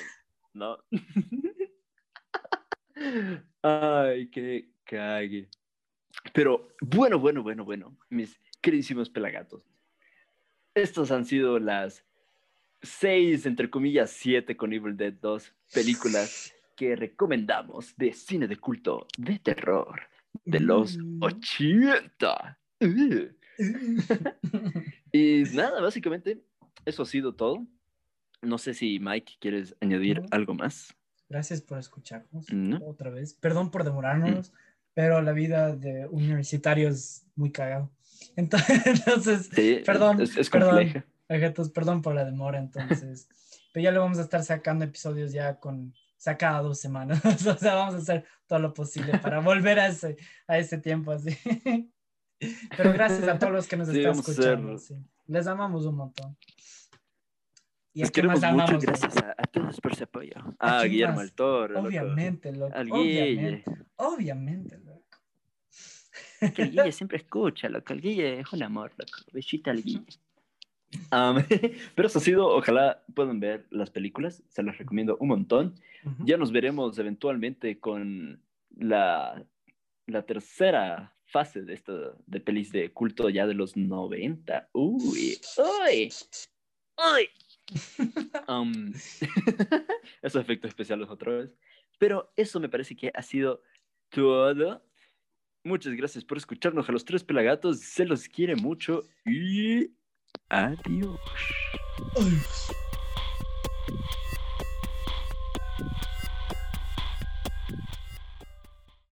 [SPEAKER 2] no. Ay, qué cague. Pero bueno, bueno, bueno, bueno, mis queridísimos pelagatos. Estos han sido las seis, entre comillas, siete con Evil Dead 2 películas que recomendamos de cine de culto de terror de los 80. Mm. y nada, básicamente, eso ha sido todo. No sé si Mike quieres añadir algo más.
[SPEAKER 1] Gracias por escucharnos otra vez. Perdón por demorarnos, mm. pero la vida de universitario es muy cagado. Entonces, perdón,
[SPEAKER 2] es,
[SPEAKER 1] perdón, perdón por la demora, entonces. pero ya le vamos a estar sacando episodios ya con cada dos semanas. o sea, vamos a hacer todo lo posible para volver a ese, a ese tiempo así. Pero gracias a todos los que nos están escuchando. Les amamos un montón.
[SPEAKER 2] Y Les queremos mucho, gracias a, todos por su apoyo. A, Guillermo el Toro.
[SPEAKER 1] Obviamente, loco. Al Guille. Obviamente, loco.
[SPEAKER 2] Que el Guille siempre escucha, loco. El Guille es un amor, loco. Besita al Guille. pero eso ha sido, ojalá puedan ver las películas, se las recomiendo un montón. Ya nos veremos eventualmente con la, la tercera fase de esta de pelis de culto ya de los 90. Uy, uy, uy. Um, esos efectos especiales otra vez. Pero eso me parece que ha sido todo. Muchas gracias por escucharnos a los tres pelagatos. Se los quiere mucho y Adiós.